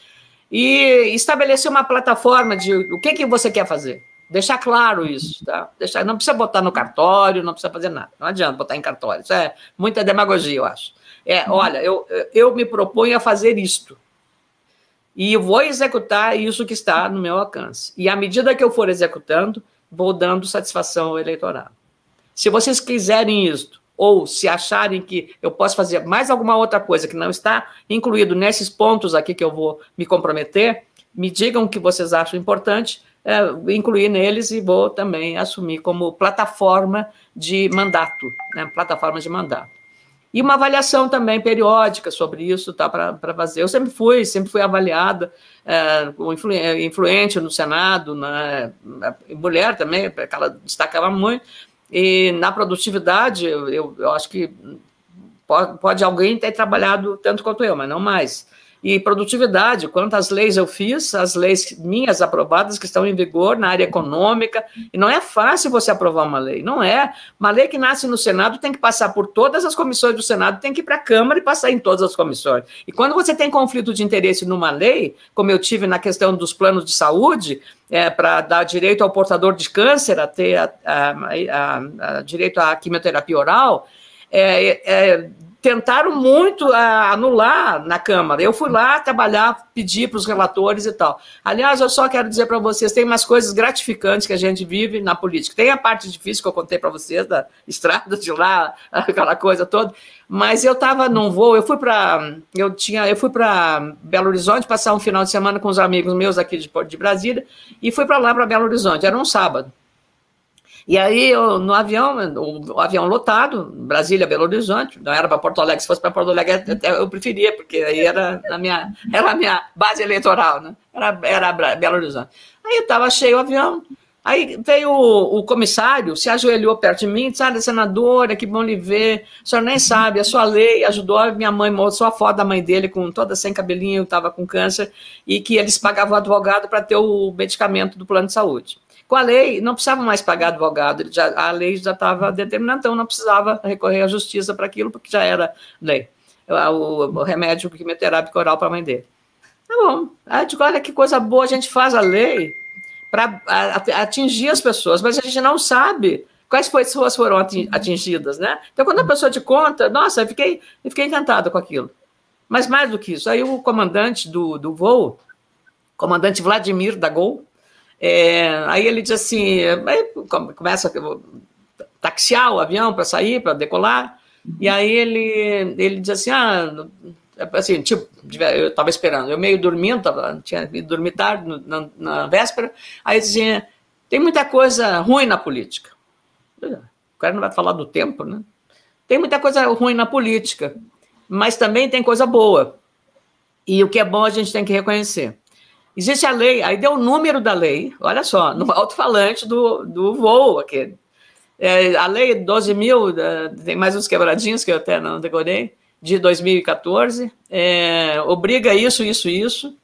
E estabelecer uma plataforma de o que, que você quer fazer Deixar claro isso, tá? Deixar, não precisa botar no cartório, não precisa fazer nada. Não adianta botar em cartório. Isso é muita demagogia, eu acho. É, uhum. olha, eu, eu me proponho a fazer isto. E vou executar isso que está no meu alcance. E à medida que eu for executando, vou dando satisfação ao eleitorado. Se vocês quiserem isto, ou se acharem que eu posso fazer mais alguma outra coisa que não está incluído nesses pontos aqui que eu vou me comprometer, me digam o que vocês acham importante é, incluir neles e vou também assumir como plataforma de mandato, né, plataforma de mandato. E uma avaliação também periódica sobre isso, tá, para fazer. Eu sempre fui, sempre fui avaliada é, como influente no Senado, na, na, mulher também, porque ela destacava muito, e na produtividade, eu, eu acho que pode, pode alguém ter trabalhado tanto quanto eu, mas não mais. E produtividade, quantas leis eu fiz, as leis minhas aprovadas que estão em vigor na área econômica, e não é fácil você aprovar uma lei, não é. Uma lei que nasce no Senado tem que passar por todas as comissões do Senado, tem que ir para a Câmara e passar em todas as comissões. E quando você tem conflito de interesse numa lei, como eu tive na questão dos planos de saúde, é, para dar direito ao portador de câncer a ter a, a, a, direito à quimioterapia oral, é, é, tentaram muito anular na Câmara. Eu fui lá trabalhar, pedir para os relatores e tal. Aliás, eu só quero dizer para vocês, tem umas coisas gratificantes que a gente vive na política. Tem a parte difícil que eu contei para vocês, da estrada de lá, aquela coisa toda, mas eu estava num voo, eu fui para eu tinha, eu fui para Belo Horizonte passar um final de semana com os amigos meus aqui de, de Brasília e fui para lá para Belo Horizonte. Era um sábado. E aí, eu, no avião, o, o, avião lotado, Brasília, Belo Horizonte, não era para Porto Alegre, se fosse para Porto Alegre, até eu preferia, porque aí era, na minha, era a minha base eleitoral, né? Era, era Belo Horizonte. Aí estava cheio o avião, Aí veio o, o, comissário, se ajoelhou perto de mim disse: Ah, senadora, que bom lhe ver. A senhora nem sabe, a sua lei ajudou a minha mãe, mostrou a foto da mãe dele, com toda sem cabelinho, estava com câncer, e que eles pagavam advogado para ter o medicamento do plano de saúde. Com a lei, não precisava mais pagar advogado, já, a lei já estava determinada, então não precisava recorrer à justiça para aquilo, porque já era lei. O, o, remédio quimioterápico oral para a mãe dele. Tá bom. Aí eu digo: olha que coisa boa, a gente faz a lei para atingir as pessoas, mas a gente não sabe quais pessoas foram atingidas, né? Então, quando a pessoa te conta, nossa, eu fiquei, eu fiquei encantada com aquilo. Mas mais do que isso, aí o comandante do, do voo, comandante Vladimir da Gol, é, aí ele diz assim, começa a taxiar o avião para sair, para decolar, e aí ele, ele diz assim, ah, assim, tipo, eu estava esperando, eu meio dormindo, tava, tinha ido dormir tarde na, na véspera, aí dizia, tem muita coisa ruim na política. O cara não vai falar do tempo, né? Tem muita coisa ruim na política, mas também tem coisa boa. E o que é bom a gente tem que reconhecer. Existe a lei, aí deu o número da lei, olha só, no alto-falante do, do voo aquele. É, a lei 12 mil, tem mais uns quebradinhos que eu até não decorei, de 2014, é, obriga isso, isso, isso.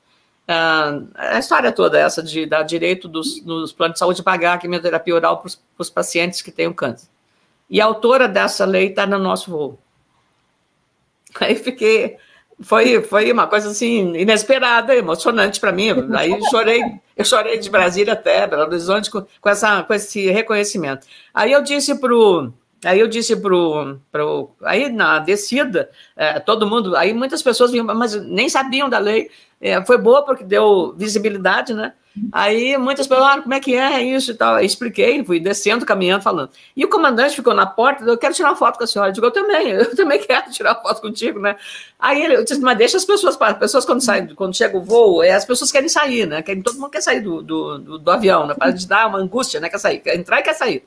Ah, a história toda essa de dar direito dos, dos planos de saúde pagar a quimioterapia oral para os pacientes que têm câncer. E a autora dessa lei está no nosso voo. Aí fiquei, foi, foi uma coisa assim inesperada, emocionante para mim. Aí chorei, eu chorei de Brasília até Belo Horizonte com, com, essa, com esse reconhecimento. Aí eu disse para o Aí eu disse pro, pro aí na descida, é, todo mundo, aí muitas pessoas vinham, mas nem sabiam da lei. É, foi boa porque deu visibilidade, né? Aí muitas pessoas falaram como é que é isso e tal. Eu expliquei, fui descendo, caminhando, falando. E o comandante ficou na porta, eu quero tirar uma foto com a senhora. Eu digo, eu também, eu também quero tirar uma foto contigo, né? Aí ele disse, mas deixa as pessoas, as pessoas quando saem, quando chega o voo, é, as pessoas querem sair, né? Querem, todo mundo quer sair do, do, do, do avião, né? Para te dar uma angústia, né? Quer sair, quer entrar e quer sair.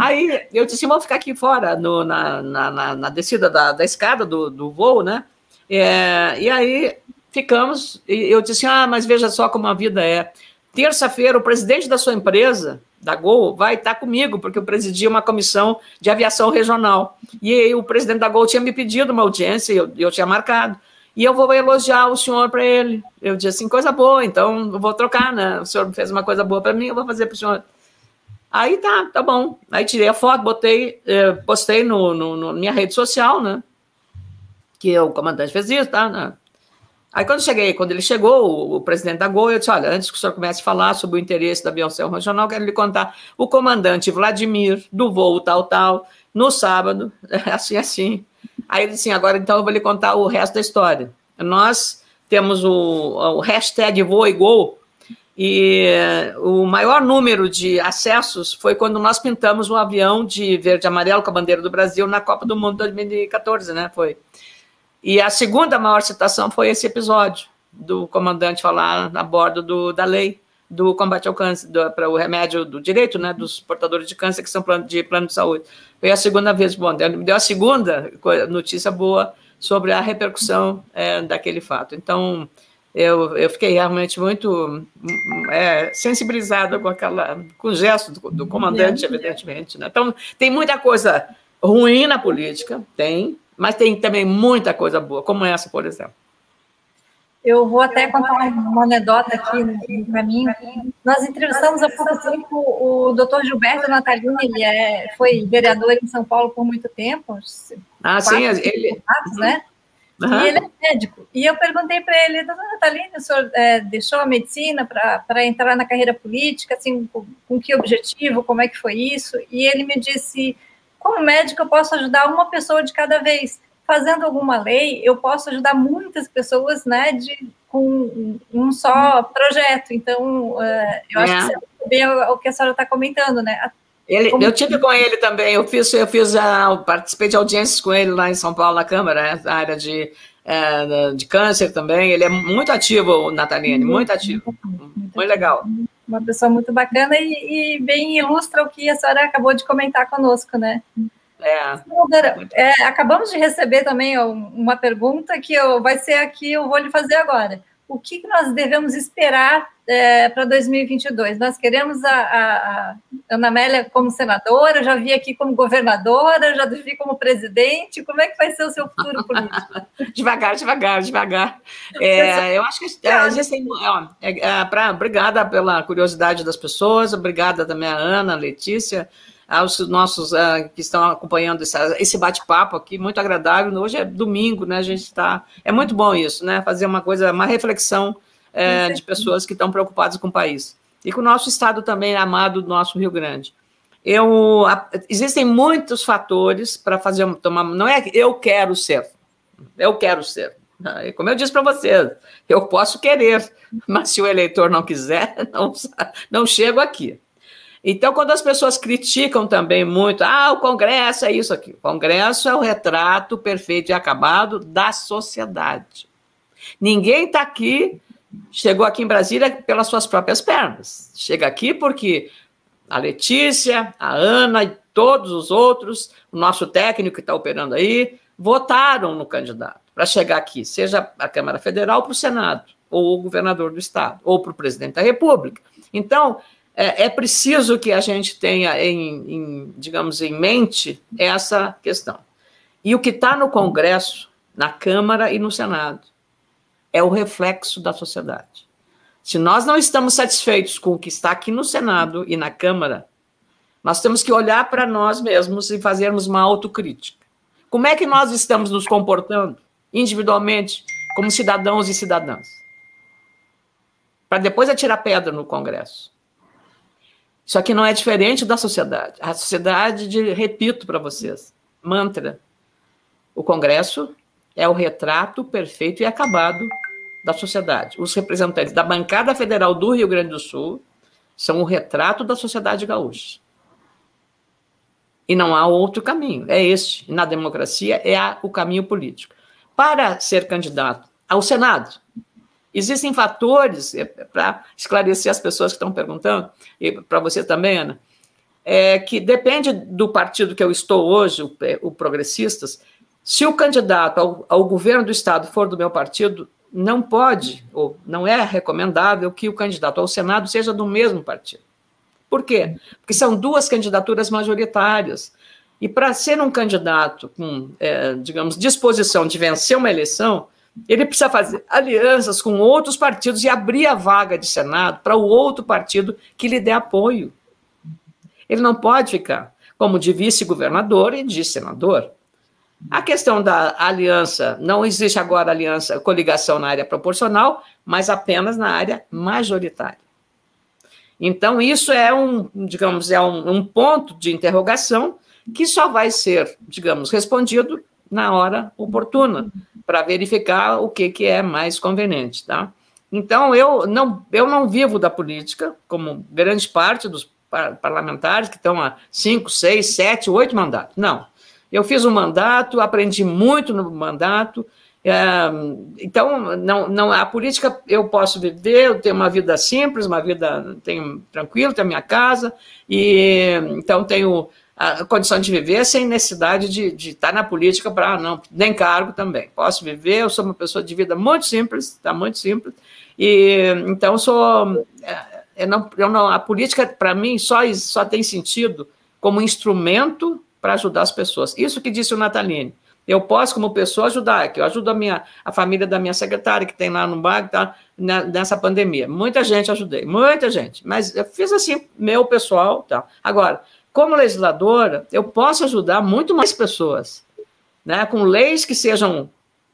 Aí eu disse, vamos ficar aqui fora, no, na, na, na, na descida da, da escada do, do voo, né? É, e aí ficamos, e eu disse, ah, mas veja só como a vida é. Terça-feira, o presidente da sua empresa, da Gol, vai estar comigo, porque eu presidi uma comissão de aviação regional. E aí, o presidente da Gol tinha me pedido uma audiência, eu, eu tinha marcado. E eu vou elogiar o senhor para ele. Eu disse assim, coisa boa, então eu vou trocar, né? O senhor fez uma coisa boa para mim, eu vou fazer para o senhor. Aí tá, tá bom. Aí tirei a foto, botei, eh, postei no, no, no, minha rede social, né? Que o comandante fez isso, tá? Né? Aí quando cheguei, quando ele chegou, o, o, presidente da Gol, eu disse, olha, antes que o senhor comece a falar sobre o interesse da aviação regional, quero lhe contar o comandante Vladimir, do voo tal, tal, no sábado, assim, assim. Aí ele disse, assim, agora então eu vou lhe contar o resto da história. Nós temos o, o hashtag Voa e Gol, e o maior número de acessos foi quando nós pintamos um avião de verde e amarelo com a bandeira do Brasil na Copa do Mundo 2014, né? Foi. E a segunda maior citação foi esse episódio do comandante falar a bordo do, da lei do combate ao câncer, para o remédio do direito, né, dos portadores de câncer que são plano, de plano de saúde. Foi a segunda vez, bom, deu, deu a segunda notícia boa sobre a repercussão é, daquele fato. Então, eu, eu fiquei realmente muito é, sensibilizada com aquela, com o gesto do, do comandante, evidentemente. Né? Então, tem muita coisa ruim na política, tem, mas tem também muita coisa boa, como essa, por exemplo. Eu vou até contar uma anedota aqui no caminho. Nós entrevistamos há pouco tempo o doutor Gilberto Natalini, ele é, foi vereador em São Paulo por muito tempo. Ah, sim, ele. né? Uhum. E ele é médico. E eu perguntei para ele, doutor Natalini, o senhor é, deixou a medicina para entrar na carreira política, assim, com, com que objetivo, como é que foi isso? E ele me disse como médico, eu posso ajudar uma pessoa de cada vez. Fazendo alguma lei, eu posso ajudar muitas pessoas, né, de, com um só projeto. Então, uh, eu acho é. que bem o que a senhora está comentando, né? Ele, Como... Eu tive com ele também, eu fiz, eu fiz a, participei de audiências com ele lá em São Paulo, na Câmara, né, na área de, é, de câncer também. Ele é muito ativo, o Natalini, muito ativo. Muito, muito legal uma pessoa muito bacana e, e, bem ilustra o que a senhora acabou de comentar conosco, né? É. é acabamos de receber também uma pergunta que eu, vai ser aqui, eu vou lhe fazer agora. O que nós devemos esperar é, para 2022? Nós queremos a, a, a, Ana Amélia como senadora, já vi aqui como governadora, já vi como presidente. Como é que vai ser o seu futuro político? devagar, devagar, devagar. É, eu acho que é, existem. É, é, pra, obrigada pela curiosidade das pessoas, obrigada também a Ana, a Letícia aos nossos uh, que estão acompanhando essa, esse bate-papo aqui, muito agradável. Hoje é domingo, né? A gente está. É muito bom isso, né? Fazer uma coisa, uma reflexão é, de pessoas que estão preocupadas com o país. E com o nosso estado também amado do nosso Rio Grande. Eu, a, existem muitos fatores para fazer tomar. Não é eu quero ser, eu quero ser. Como eu disse para vocês, eu posso querer, mas se o eleitor não quiser, não, não chego aqui. Então, quando as pessoas criticam também muito, ah, o Congresso é isso aqui. O Congresso é o retrato perfeito e acabado da sociedade. Ninguém está aqui, chegou aqui em Brasília pelas suas próprias pernas. Chega aqui porque a Letícia, a Ana e todos os outros, o nosso técnico que está operando aí, votaram no candidato para chegar aqui, seja a Câmara Federal para o Senado, ou o governador do Estado, ou para o presidente da República. Então, é, é preciso que a gente tenha em, em, digamos, em mente essa questão. E o que está no Congresso, na Câmara e no Senado, é o reflexo da sociedade. Se nós não estamos satisfeitos com o que está aqui no Senado e na Câmara, nós temos que olhar para nós mesmos e fazermos uma autocrítica. Como é que nós estamos nos comportando individualmente, como cidadãos e cidadãs? Para depois atirar pedra no Congresso. Isso aqui não é diferente da sociedade. A sociedade, de, repito para vocês, mantra. O Congresso é o retrato perfeito e acabado da sociedade. Os representantes da bancada federal do Rio Grande do Sul são o retrato da sociedade gaúcha. E não há outro caminho, é este. Na democracia é o caminho político. Para ser candidato ao Senado, Existem fatores, é, para esclarecer as pessoas que estão perguntando, e para você também, Ana, é que depende do partido que eu estou hoje, o, o Progressistas, se o candidato ao, ao, governo do Estado for do meu partido, não pode, ou não é recomendável que o candidato ao Senado seja do mesmo partido. Por quê? Porque são duas candidaturas majoritárias. E para ser um candidato com, é, digamos, disposição de vencer uma eleição, ele precisa fazer alianças com outros partidos e abrir a vaga de Senado para o outro partido que lhe dê apoio. Ele não pode ficar como de vice-governador e de senador. A questão da aliança, não existe agora aliança, coligação na área proporcional, mas apenas na área majoritária. Então, isso é um, digamos, é um, um ponto de interrogação que só vai ser, digamos, respondido na hora oportuna, para verificar o que, que é mais conveniente, tá? Então, eu não, eu não vivo da política, como grande parte dos parlamentares que estão há cinco, seis, sete, oito mandatos. Não. Eu fiz um mandato, aprendi muito no mandato. É, então, não, não, a política eu posso viver, eu tenho uma vida simples, uma vida tenho tranquila, tenho a minha casa, e então tenho a condição de viver sem necessidade de, de estar na política para não, nem cargo também. Posso viver, eu sou uma pessoa de vida muito simples, está muito simples, e então sou. É, eu não, eu não, a política, para mim, só, só tem sentido como instrumento para ajudar as pessoas. Isso que disse o Natalini. Eu posso, como pessoa, ajudar, que eu ajudo a, minha, a família da minha secretária, que tem lá no bairro, está nessa pandemia. Muita gente ajudei, muita gente. Mas eu fiz assim, meu pessoal. Tá. Agora, como legisladora, eu posso ajudar muito mais pessoas, né, com leis que sejam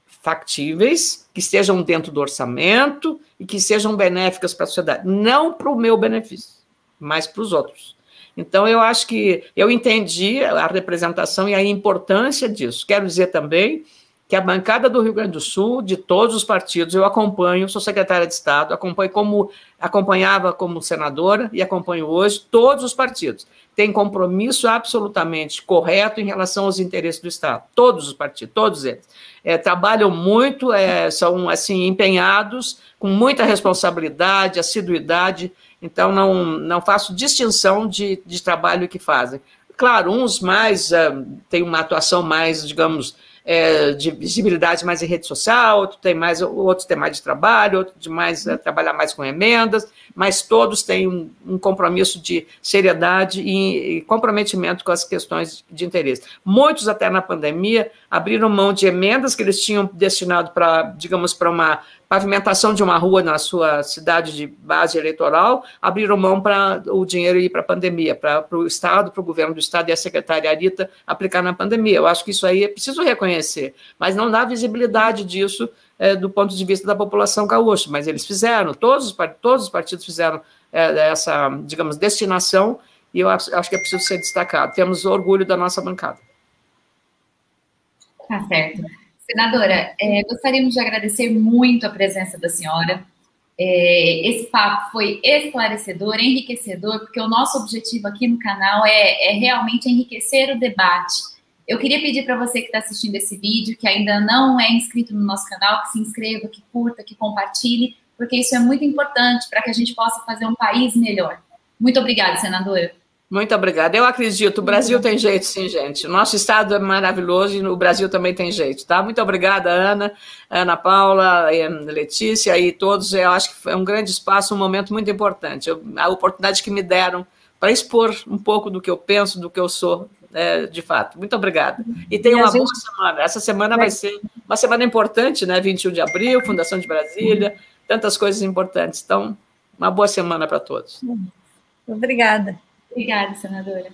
factíveis, que estejam dentro do orçamento e que sejam benéficas para a sociedade, não para o meu benefício, mas para os outros. Então, eu acho que eu entendi a representação e a importância disso. Quero dizer também que a bancada do Rio Grande do Sul, de todos os partidos, eu acompanho, sou secretária de Estado, acompanho como acompanhava como senadora e acompanho hoje todos os partidos. Tem compromisso absolutamente correto em relação aos interesses do Estado. Todos os partidos, todos eles. É, trabalham muito, é, são assim empenhados, com muita responsabilidade, assiduidade. Então, não, não faço distinção de, de trabalho que fazem. Claro, uns mais uh, têm uma atuação mais, digamos, é, de visibilidade mais em rede social, outro tem mais, outros tem mais de trabalho, outro de mais é, trabalhar mais com emendas, mas todos têm um, um compromisso de seriedade e, e, comprometimento com as questões de interesse. Muitos, até na pandemia, abriram mão de emendas que eles tinham destinado para, digamos, para uma pavimentação de uma rua na sua cidade de base eleitoral, abriram mão para o dinheiro ir para a pandemia, para o Estado, para o governo do Estado e a secretária Arita aplicar na pandemia. Eu acho que isso aí é preciso reconhecer, mas não dá visibilidade disso é, do ponto de vista da população gaúcha, mas eles fizeram, todos os, todos os partidos fizeram é, essa, digamos, destinação, e eu acho, que é preciso ser destacado. Temos orgulho da nossa bancada. Tá certo. Senadora, é, gostaríamos de agradecer muito a presença da senhora. É, esse papo foi esclarecedor, enriquecedor, porque o nosso objetivo aqui no canal é, é realmente enriquecer o debate. Eu queria pedir para você que está assistindo esse vídeo, que ainda não é inscrito no nosso canal, que se inscreva, que curta, que compartilhe, porque isso é muito importante para que a gente possa fazer um país melhor. Muito obrigada, senadora. Muito obrigada. Eu acredito, o Brasil tem jeito, sim, gente. O nosso estado é maravilhoso e o Brasil também tem jeito, tá? Muito obrigada, Ana, Ana Paula, Letícia e todos. Eu acho que foi um grande espaço, um momento muito importante. Eu, a oportunidade que me deram para expor um pouco do que eu penso, do que eu sou, é, de fato. Muito obrigada. E tenha uma gente... boa semana. Essa semana vai ser uma semana importante, né? 21 de abril, Fundação de Brasília, tantas coisas importantes. Então, uma boa semana para todos. Obrigada. Obrigada, senadora.